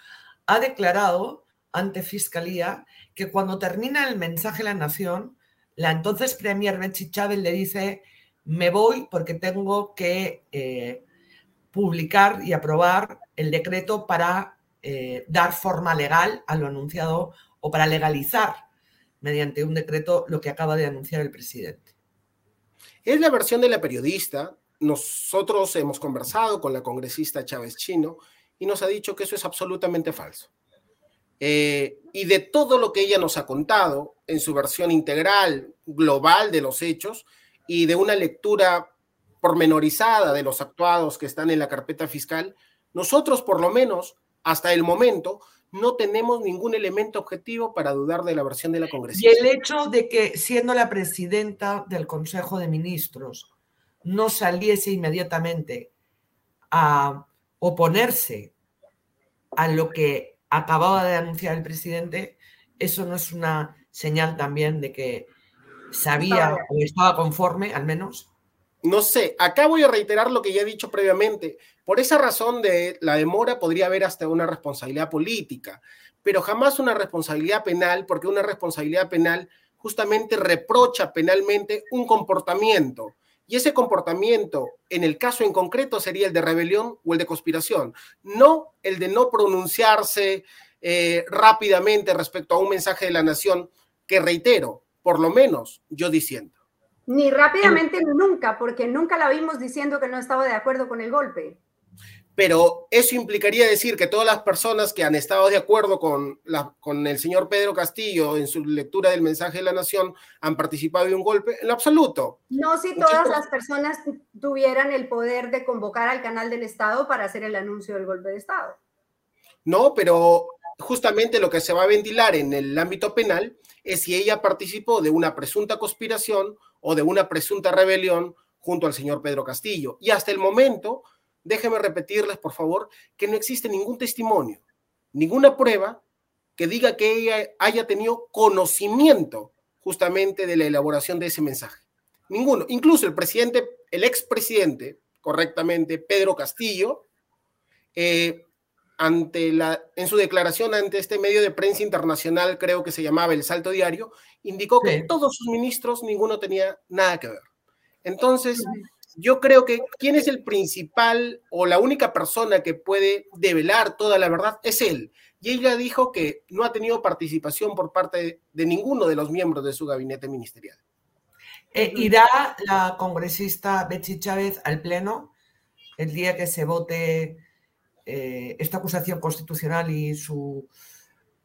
ha declarado ante Fiscalía que cuando termina el mensaje en la Nación, la entonces Premier Betsy Chávez le dice, me voy porque tengo que eh, publicar y aprobar el decreto para eh, dar forma legal a lo anunciado o para legalizar mediante un decreto lo que acaba de anunciar el presidente. Es la versión de la periodista nosotros hemos conversado con la congresista Chávez Chino y nos ha dicho que eso es absolutamente falso. Eh, y de todo lo que ella nos ha contado en su versión integral, global de los hechos y de una lectura pormenorizada de los actuados que están en la carpeta fiscal, nosotros por lo menos hasta el momento no tenemos ningún elemento objetivo para dudar de la versión de la congresista. Y el hecho de que siendo la presidenta del Consejo de Ministros no saliese inmediatamente a oponerse a lo que acababa de anunciar el presidente, eso no es una señal también de que sabía o estaba conforme, al menos. No sé, acá voy a reiterar lo que ya he dicho previamente. Por esa razón de la demora podría haber hasta una responsabilidad política, pero jamás una responsabilidad penal, porque una responsabilidad penal justamente reprocha penalmente un comportamiento y ese comportamiento, en el caso en concreto, sería el de rebelión o el de conspiración, no el de no pronunciarse eh, rápidamente respecto a un mensaje de la nación que, reitero, por lo menos yo diciendo. Ni rápidamente ni nunca, porque nunca la vimos diciendo que no estaba de acuerdo con el golpe pero eso implicaría decir que todas las personas que han estado de acuerdo con, la, con el señor Pedro Castillo en su lectura del mensaje de la nación han participado de un golpe, en lo absoluto. No si todas las personas tuvieran el poder de convocar al canal del Estado para hacer el anuncio del golpe de Estado. No, pero justamente lo que se va a ventilar en el ámbito penal es si ella participó de una presunta conspiración o de una presunta rebelión junto al señor Pedro Castillo. Y hasta el momento déjenme repetirles, por favor, que no existe ningún testimonio, ninguna prueba que diga que ella haya tenido conocimiento justamente de la elaboración de ese mensaje. Ninguno. Incluso el presidente, el expresidente, correctamente, Pedro Castillo, eh, ante la, en su declaración ante este medio de prensa internacional, creo que se llamaba El Salto Diario, indicó que todos sus ministros, ninguno tenía nada que ver. Entonces, yo creo que quién es el principal o la única persona que puede develar toda la verdad es él. Y ella dijo que no ha tenido participación por parte de, ninguno de los miembros de su gabinete ministerial. Eh, ¿Irá la congresista Betsy Chávez al Pleno el día que se vote eh, esta acusación constitucional y su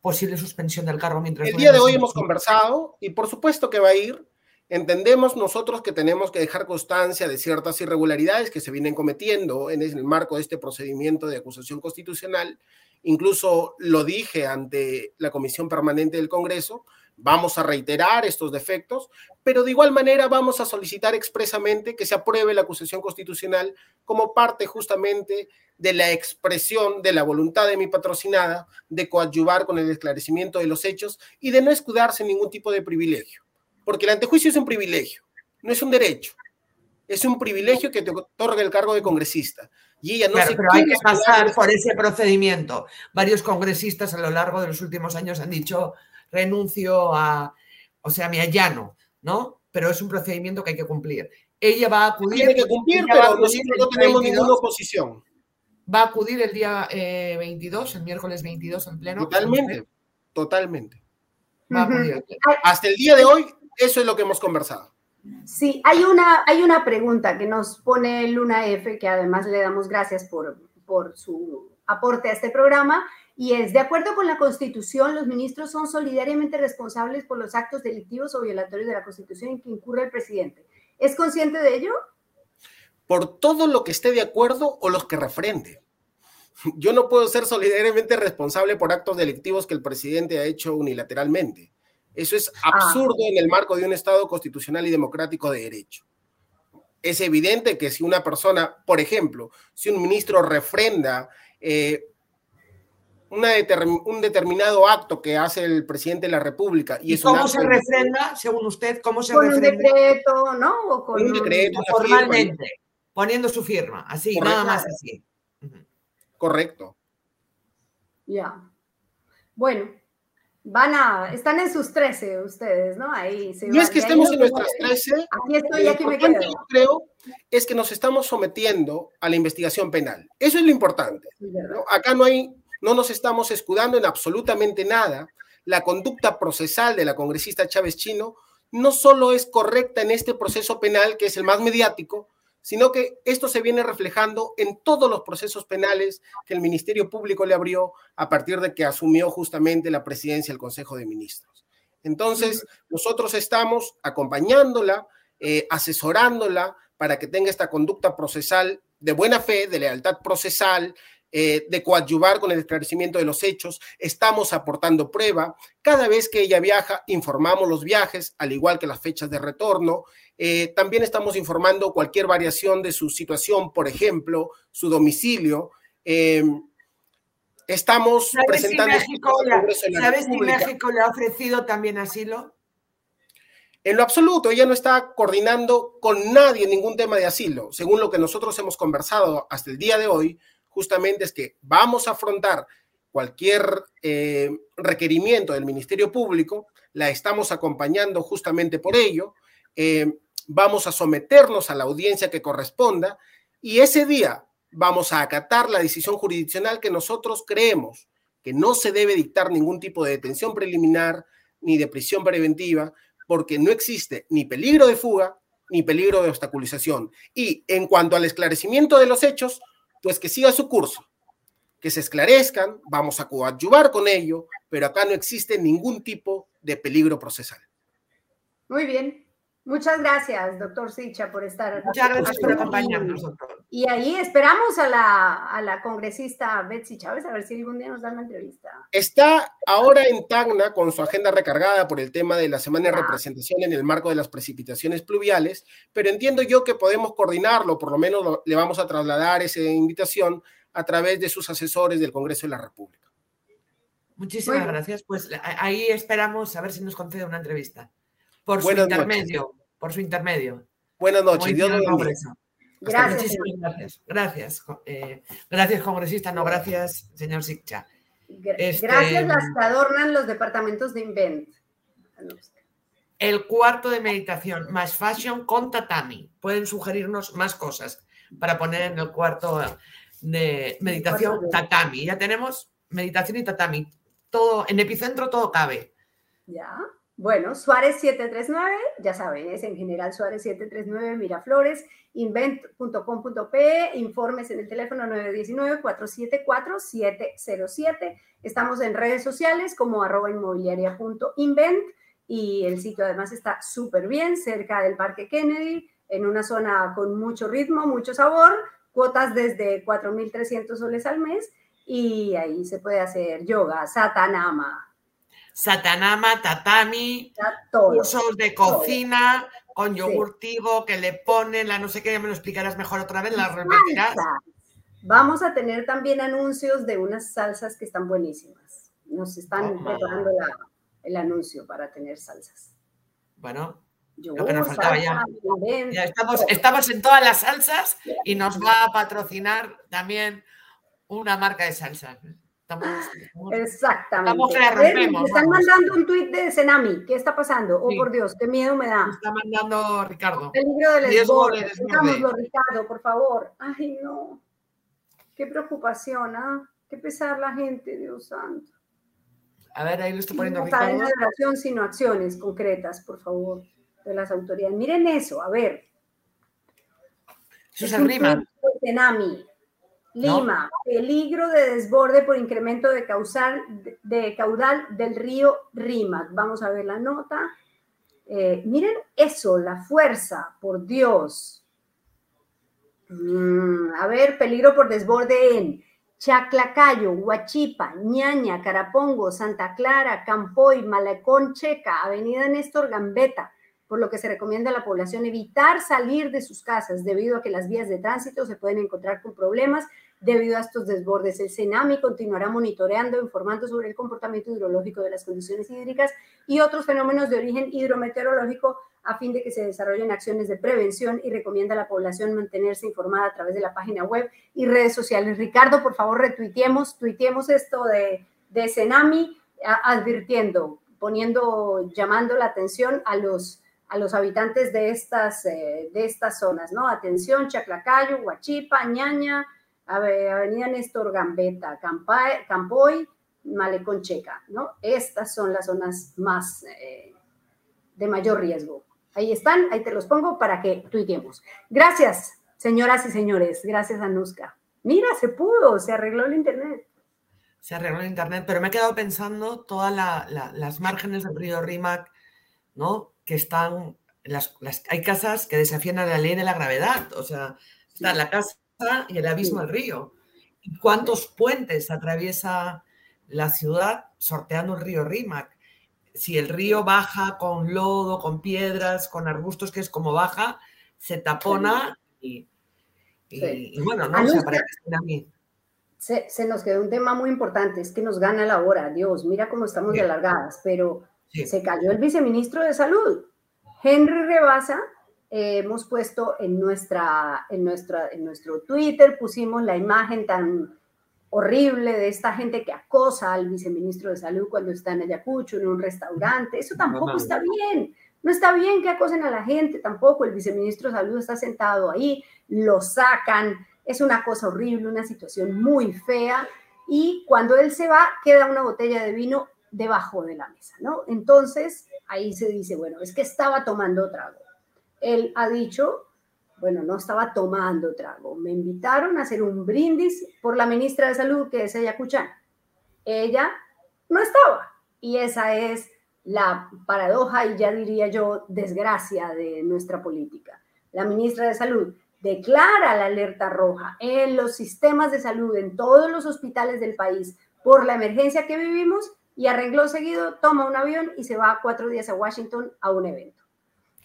posible suspensión del cargo mientras... El día de hoy hemos conversado y por supuesto que va a ir. Entendemos nosotros que tenemos que dejar constancia de ciertas irregularidades que se vienen cometiendo en el marco de este procedimiento de acusación constitucional. Incluso lo dije ante la Comisión Permanente del Congreso, vamos a reiterar estos defectos, pero de igual manera vamos a solicitar expresamente que se apruebe la acusación constitucional como parte justamente de la expresión de la voluntad de mi patrocinada de coadyuvar con el esclarecimiento de los hechos y de no escudarse en ningún tipo de privilegio porque el antejuicio es un privilegio, no es un derecho. Es un privilegio que te otorga el cargo de congresista. Y ella no se pero hay que pasar por ese procedimiento. Varios congresistas a lo largo de los últimos años han dicho renuncio a, o sea, me allano, ¿no? Pero es un procedimiento que hay que cumplir. Ella va a acudir. Tiene que cumplir, pero nosotros no tenemos ninguna oposición. Va a acudir el día 22, eh, el miércoles 22 en pleno. Totalmente, totalmente. Va a acudir. Hasta el día de hoy eso es lo que hemos conversado. Sí, hay una, hay una pregunta que nos pone Luna F, que además le damos gracias por, por su aporte a este programa, y es, de acuerdo con la Constitución, los ministros son solidariamente responsables por los actos delictivos o violatorios de la Constitución en que incurre el presidente. ¿Es consciente de ello? Por todo lo que esté de acuerdo o los que refrende. Yo no puedo ser solidariamente responsable por actos delictivos que el presidente ha hecho unilateralmente. Eso es ah. absurdo en el marco de un Estado constitucional y democrático de derecho. Es evidente que si una persona, por ejemplo, si un ministro refrenda eh, un determinado acto que hace el presidente de la República. ¿Y, cómo se refrenda, según usted? ¿Cómo se con un decreto, ¿no? con un decreto. Formalmente, poniendo su firma, así, nada más así. Correcto. Ya. Bueno, van a, están en sus 13 ustedes, ¿no? Ahí se No es que estemos en nuestras 13. Aquí estoy, aquí me quedo. Yo creo es que nos estamos sometiendo a la investigación penal. Eso es lo importante. Acá no hay, no nos estamos escudando en absolutamente nada. La conducta procesal de la congresista Chávez Chino no solo es correcta en este proceso penal, que es el más mediático, sino que esto se viene reflejando en todos los procesos penales que el Ministerio Público le abrió a partir de que asumió justamente la presidencia del Consejo de Ministros. Entonces, nosotros estamos acompañándola, eh, asesorándola para que tenga esta conducta procesal de buena fe, de lealtad procesal, eh, de coadyuvar con el esclarecimiento de los hechos, estamos aportando prueba. Cada vez que ella viaja, informamos los viajes, al igual que las fechas de retorno. Eh, también estamos informando cualquier variación de su situación, por ejemplo, su domicilio. Eh, estamos presentando. México, ¿Sabes si México le ha ofrecido también asilo? En lo absoluto, ella no está coordinando con nadie ningún tema de asilo. Según lo que nosotros hemos conversado hasta el día de hoy, justamente es que vamos a afrontar cualquier eh, requerimiento del Ministerio Público, la estamos acompañando justamente por ello, eh, vamos a someternos a la audiencia que corresponda y ese día vamos a acatar la decisión jurisdiccional que nosotros creemos que no se debe dictar ningún tipo de detención preliminar ni de prisión preventiva, porque no existe ni peligro de fuga ni peligro de obstaculización. Y en cuanto al esclarecimiento de los hechos, pues que siga su curso, que se esclarezcan, vamos a coadyuvar con ello, pero acá no existe ningún tipo de peligro procesal. Muy bien. Muchas gracias, doctor Sicha, por estar. Muchas gracias por acompañarnos, doctor. Y ahí esperamos a la, a la, congresista Betsy Chávez a ver si algún día nos da una entrevista. Está ahora en Tacna con su agenda recargada por el tema de la semana de representación en el marco de las precipitaciones pluviales, pero entiendo yo que podemos coordinarlo, por lo menos le vamos a trasladar esa invitación a través de sus asesores del Congreso de la República. Muchísimas gracias. Pues ahí esperamos a ver si nos concede una entrevista. Por su intermedio. Por su intermedio. Buenas noches. Dios Gracias. gracias. Gracias. Eh, gracias, congresista. No, gracias, señor Este, gracias las que adornan los departamentos de Invent. el cuarto de meditación más fashion con tatami. Pueden sugerirnos más cosas para poner en el cuarto de meditación tatami. Ya tenemos meditación y tatami. Todo, en epicentro todo cabe. Ya. Bueno, Suárez 739, ya saben, es en general Suárez 739, Miraflores, invent.com.pe, informes en el teléfono 919-474-707. Estamos en redes sociales como arroba inmobiliaria.invent y el sitio además está súper bien, cerca del Parque Kennedy, en una zona con mucho ritmo, mucho sabor, cuotas desde 4.300 soles al mes y ahí se puede hacer yoga, satanama, satanama, tatami, cursos de cocina con yogurtivo que le ponen, la no sé qué, ya me lo explicarás mejor otra vez, la repetirás. Vamos a tener también anuncios de unas salsas que están buenísimas. Nos están preparando el anuncio para tener salsas. Bueno, lo que nos faltaba ya. ya estamos, estamos en todas las salsas y nos va a patrocinar también una marca de salsas. Exactamente. me están mandando un tuit de Senami. ¿Qué está pasando? Oh, por Dios, qué miedo me da. Me está mandando Ricardo. Peligro del desborde. Ricardo, por favor. Ay, no. Qué preocupación, ¿ah? Qué pesar la gente, Dios santo. A ver, ahí lo estoy poniendo no Ricardo. No de oración, sino acciones concretas, por favor, de las autoridades. Miren eso, a ver. Eso se rima. Senami. Lima, peligro de desborde por incremento de, de caudal del río Rímac. Vamos a ver la nota. Eh, miren eso, la fuerza, por Dios. Mm, a ver, peligro por desborde en Chaclacayo, Huachipa, Ñaña, Carapongo, Santa Clara, Campoy, Malecón Checa, Avenida Néstor Gambetta, por lo que se recomienda a la población evitar salir de sus casas debido a que las vías de tránsito se pueden encontrar con problemas debido a estos desbordes. El CENAMI continuará monitoreando, informando sobre el comportamiento hidrológico de las condiciones hídricas y otros fenómenos de origen hidrometeorológico a fin de que se desarrollen acciones de prevención y recomienda a la población mantenerse informada a través de la página web y redes sociales. Ricardo, por favor, retuiteemos, tuiteemos esto de, de CENAMI advirtiendo, poniendo, llamando la atención a los a los habitantes de estas, eh, de estas zonas, ¿no? Atención, Chaclacayo, Huachipa, Ñaña, Avenida Néstor Gambetta, Campoy, Malecón Checa, ¿no? Estas son las zonas más eh, de mayor riesgo. Ahí están, ahí te los pongo para que tuiteemos. Gracias, señoras y señores. Gracias, Anuska. Mira, se pudo, se arregló el Internet. Se arregló el Internet, pero me he quedado pensando todas las márgenes del río Rímac, ¿no? Que están, las, hay casas que desafían a la ley de la gravedad, o sea, está la casa y el abismo del río. ¿Y cuántos puentes atraviesa la ciudad sorteando el río Rímac? Si el río baja con lodo, con piedras, con arbustos, que es como baja, se tapona y, bueno, no, se, a mí. Se, se, nos quedó un tema muy importante, es que nos gana la hora, Dios, mira cómo estamos de alargadas, pero se cayó el viceministro de Salud, Henry Rebasa, hemos puesto en, nuestra, en, nuestra, en nuestro Twitter, pusimos la imagen tan horrible de esta gente que acosa al viceministro de Salud cuando está en Ayacucho, en un restaurante. Eso tampoco está bien. No está bien que acosen a la gente tampoco. El viceministro de Salud está sentado ahí, lo sacan. Es una cosa horrible, una situación muy fea. Y cuando él se va, queda una botella de vino debajo de la mesa, ¿no? Entonces, ahí se dice, bueno, es que estaba tomando trago él ha dicho, bueno, no estaba tomando trago, me invitaron a hacer un brindis por la ministra de Salud, que es Ayacuchán. Ella no estaba. Y esa es la paradoja y ya diría yo desgracia de nuestra política. La ministra de Salud declara la alerta roja en los sistemas de salud, en todos los hospitales del país, por la emergencia que vivimos y arregló seguido, toma un avión y se va cuatro días a Washington a un evento.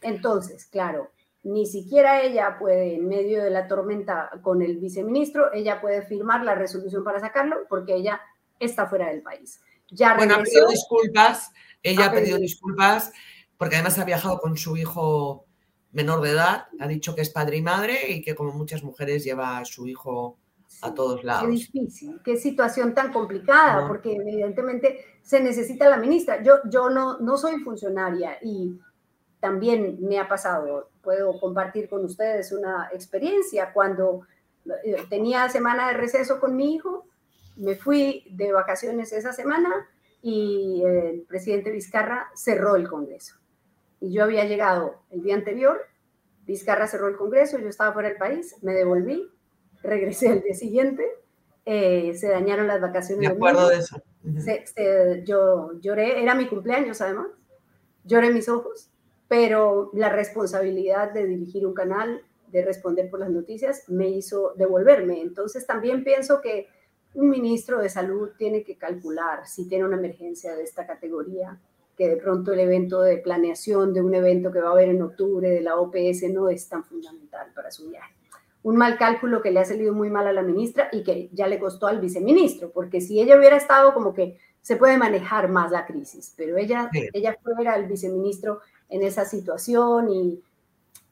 Entonces, claro, ni siquiera ella puede, en medio de la tormenta con el viceministro, ella puede firmar la resolución para sacarlo porque ella está fuera del país. Ya bueno, ha pedido disculpas, ella ha pedido disculpas porque además ha viajado con su hijo menor de edad, ha dicho que es padre y madre y que como muchas mujeres lleva a su hijo a todos lados. Qué difícil, qué situación tan complicada, porque evidentemente se necesita la ministra. Yo, yo no, no soy funcionaria y también me ha pasado, puedo compartir con ustedes una experiencia. Cuando eh, tenía semana de receso con mi hijo, me fui de vacaciones esa semana y el presidente Vizcarra cerró el Congreso. Y yo había llegado el día anterior, Vizcarra cerró el Congreso, yo estaba fuera del país, me devolví, regresé el día siguiente, eh, se dañaron las vacaciones. Me acuerdo de eso. yo lloré, era mi cumpleaños además, lloré mis ojos, pero la responsabilidad de dirigir un canal, de responder por las noticias, me hizo devolverme. Entonces también pienso que un ministro de salud tiene que calcular si tiene una emergencia de esta categoría, que de pronto el evento de planeación de un evento que va a haber en octubre de la OPS no es tan fundamental para su viaje. Un mal cálculo que le ha salido muy mal a la ministra y que ya le costó al viceministro, porque si ella hubiera estado como que se puede manejar más la crisis, pero ella, ella fuera el viceministro en esa situación y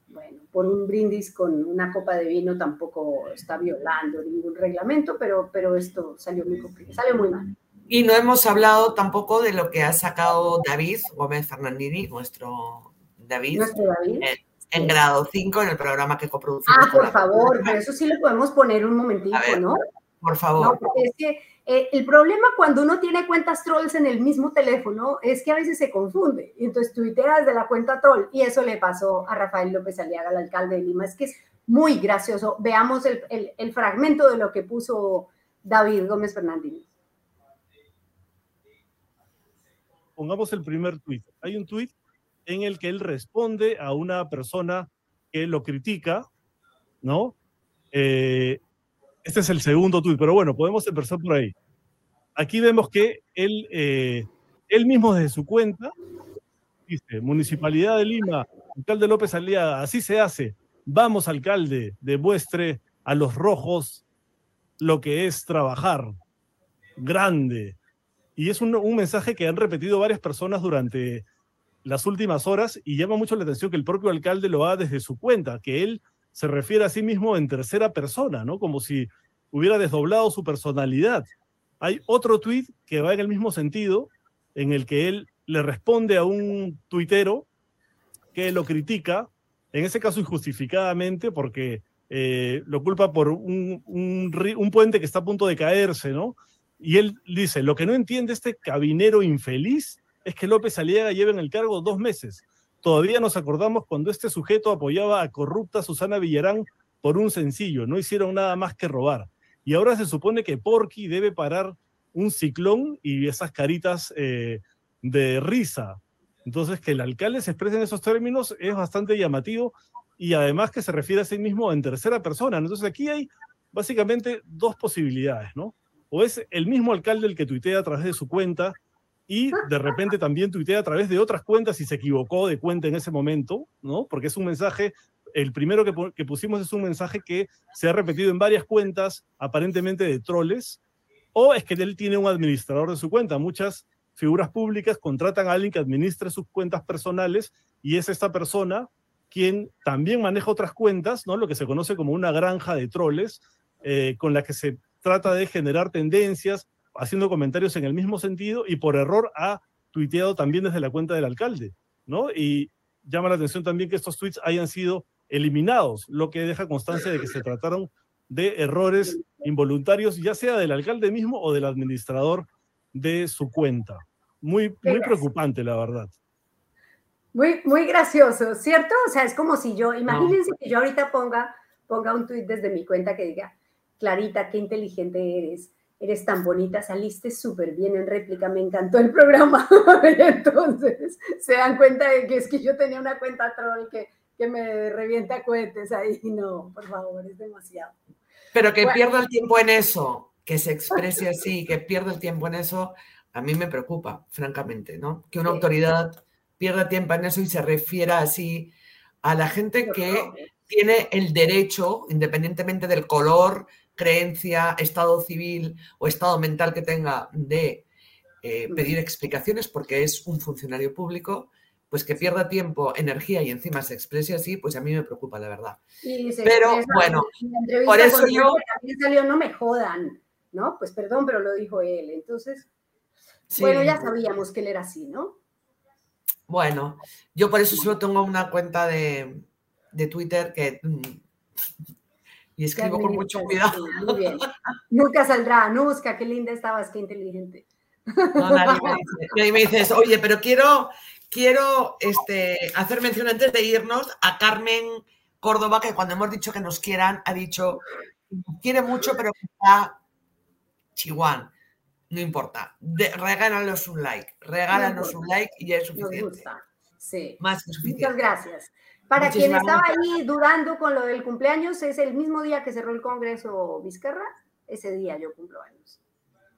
bueno, por un brindis con una copa de vino tampoco está violando ningún reglamento, pero, pero esto salió muy complicado, salió muy mal. Y no hemos hablado tampoco de lo que ha sacado David Gómez Fernandini, nuestro David, ¿Nuestro David? En, grado 5 en el programa que coproducimos. Ah, por favor, pero eso sí lo podemos poner un momentito, ¿no? Por favor. No, porque es que eh, el problema cuando uno tiene cuentas trolls en el mismo teléfono es que a veces se confunde. Y entonces tuitea desde la cuenta troll. Y eso le pasó a Rafael López Aliaga, el alcalde de Lima. Es que es muy gracioso. Veamos el, el, fragmento de lo que puso David Gómez Fernández. Pongamos el primer tuit. Hay un tuit en el que él responde a una persona que lo critica, ¿no? Eh, este es el segundo tuit, pero bueno, podemos empezar por ahí. Aquí vemos que él, eh, él mismo desde su cuenta dice, Municipalidad de Lima, alcalde López Aliaga, así se hace. Vamos, alcalde, demuestre a los rojos lo que es trabajar. Grande. Y es un, un mensaje que han repetido varias personas durante las últimas horas y llama mucho la atención que el propio alcalde lo haga desde su cuenta, que él se refiere a sí mismo en tercera persona, ¿no? Como si hubiera desdoblado su personalidad. Hay otro tuit que va en el mismo sentido, en el que él le responde a un tuitero que lo critica, en ese caso injustificadamente, porque eh, lo culpa por un, un, puente que está a punto de caerse, ¿no? Y él dice, lo que no entiende este cabinero infeliz es que López Aliaga lleva en el cargo dos meses. Todavía nos acordamos cuando este sujeto apoyaba a corrupta Susana Villarán por un sencillo, no hicieron nada más que robar. Y ahora se supone que Porky debe parar un ciclón y esas caritas eh, de risa. Entonces, que el alcalde se exprese en esos términos es bastante llamativo y además que se refiere a sí mismo en tercera persona. Entonces, aquí hay básicamente dos posibilidades, ¿no? O es el mismo alcalde el que tuitea a través de su cuenta y de repente también tuitea a través de otras cuentas y se equivocó de cuenta en ese momento, ¿no? Porque es un mensaje, el primero que, pusimos es un mensaje que se ha repetido en varias cuentas, aparentemente de troles, o es que él tiene un administrador de su cuenta. Muchas figuras públicas contratan a alguien que administre sus cuentas personales y es esta persona quien también maneja otras cuentas, ¿no? Lo que se conoce como una granja de troles, eh, con la que se trata de generar tendencias, haciendo comentarios en el mismo sentido y por error ha tuiteado también desde la cuenta del alcalde, ¿no? Y llama la atención también que estos tweets hayan sido eliminados, lo que deja constancia de que se trataron de errores involuntarios, ya sea del alcalde mismo o del administrador de su cuenta. Muy, muy preocupante, la verdad. Muy, muy gracioso, ¿cierto? O sea, es como si yo, imagínense que yo ahorita ponga, ponga un tweet desde mi cuenta que diga, Clarita, qué inteligente eres eres tan bonita, saliste súper bien en réplica, me encantó el programa. Entonces se dan cuenta de que es que yo tenía una cuenta troll que, que me revienta cohetes ahí. No, por favor, es demasiado. Pero que pierda el tiempo en eso, que se exprese así, que pierda el tiempo en eso, a mí me preocupa, francamente, ¿no? Que una autoridad pierda tiempo en eso y se refiera así a la gente que tiene el derecho, independientemente del color, creencia, estado civil o estado mental que tenga de eh, pedir explicaciones porque es un funcionario público, pues que pierda tiempo, energía y encima se exprese así, pues a mí me preocupa, la verdad. pero bueno, por eso yo... También salió, no me jodan, ¿no? Pues perdón, pero lo dijo él. Entonces, bueno, ya sabíamos que él era así, ¿no? Bueno, yo por eso solo tengo una cuenta de, de Twitter que mm, y escribo con mucho cuidado. muy bien. Nunca saldrá, Nusca, qué linda estabas, qué inteligente. No, nadie me dice, me oye, pero quiero, quiero este, hacer mención antes de irnos a Carmen Córdoba, que cuando hemos dicho que nos quieran, ha dicho, quiere mucho, pero está chihuán. No importa. regálanos un like. Regálanos un like y es suficiente. Sí. Más que suficiente. Muchas gracias. Para quien estaba ahí dudando con lo del cumpleaños, es el mismo día que cerró el Congreso Vizcarra. Ese día yo cumplo años.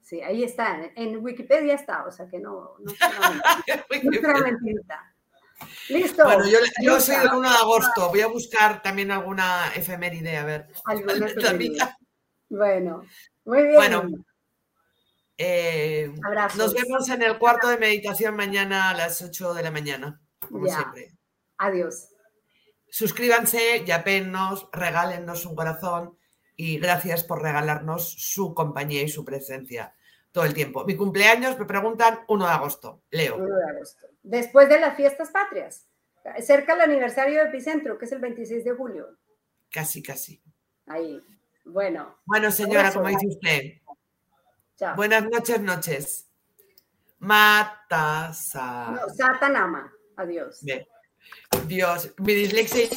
Sí, ahí está. En Wikipedia está, o sea que no, no, no, mentirita. Listo. Bueno, yo, yo soy el 1 de agosto. Voy a buscar también alguna efeméride, a ver. Bueno, muy bien. Bueno, eh, nos vemos en el cuarto de meditación mañana a las 8 de la mañana, como siempre. Adiós. Suscríbanse, yapennos, regálennos un corazón y gracias por regalarnos su compañía y su presencia todo el tiempo. Mi cumpleaños, me preguntan, 1 de agosto. Leo. 1 de agosto. Después de las fiestas patrias. Cerca el aniversario de Epicentro, que es el 26 de julio. Casi, casi. Ahí. Bueno. Bueno, señora, como dice usted. Buenas noches, noches. Matasa. No, Satanama. Adiós. Dios, mi dislexia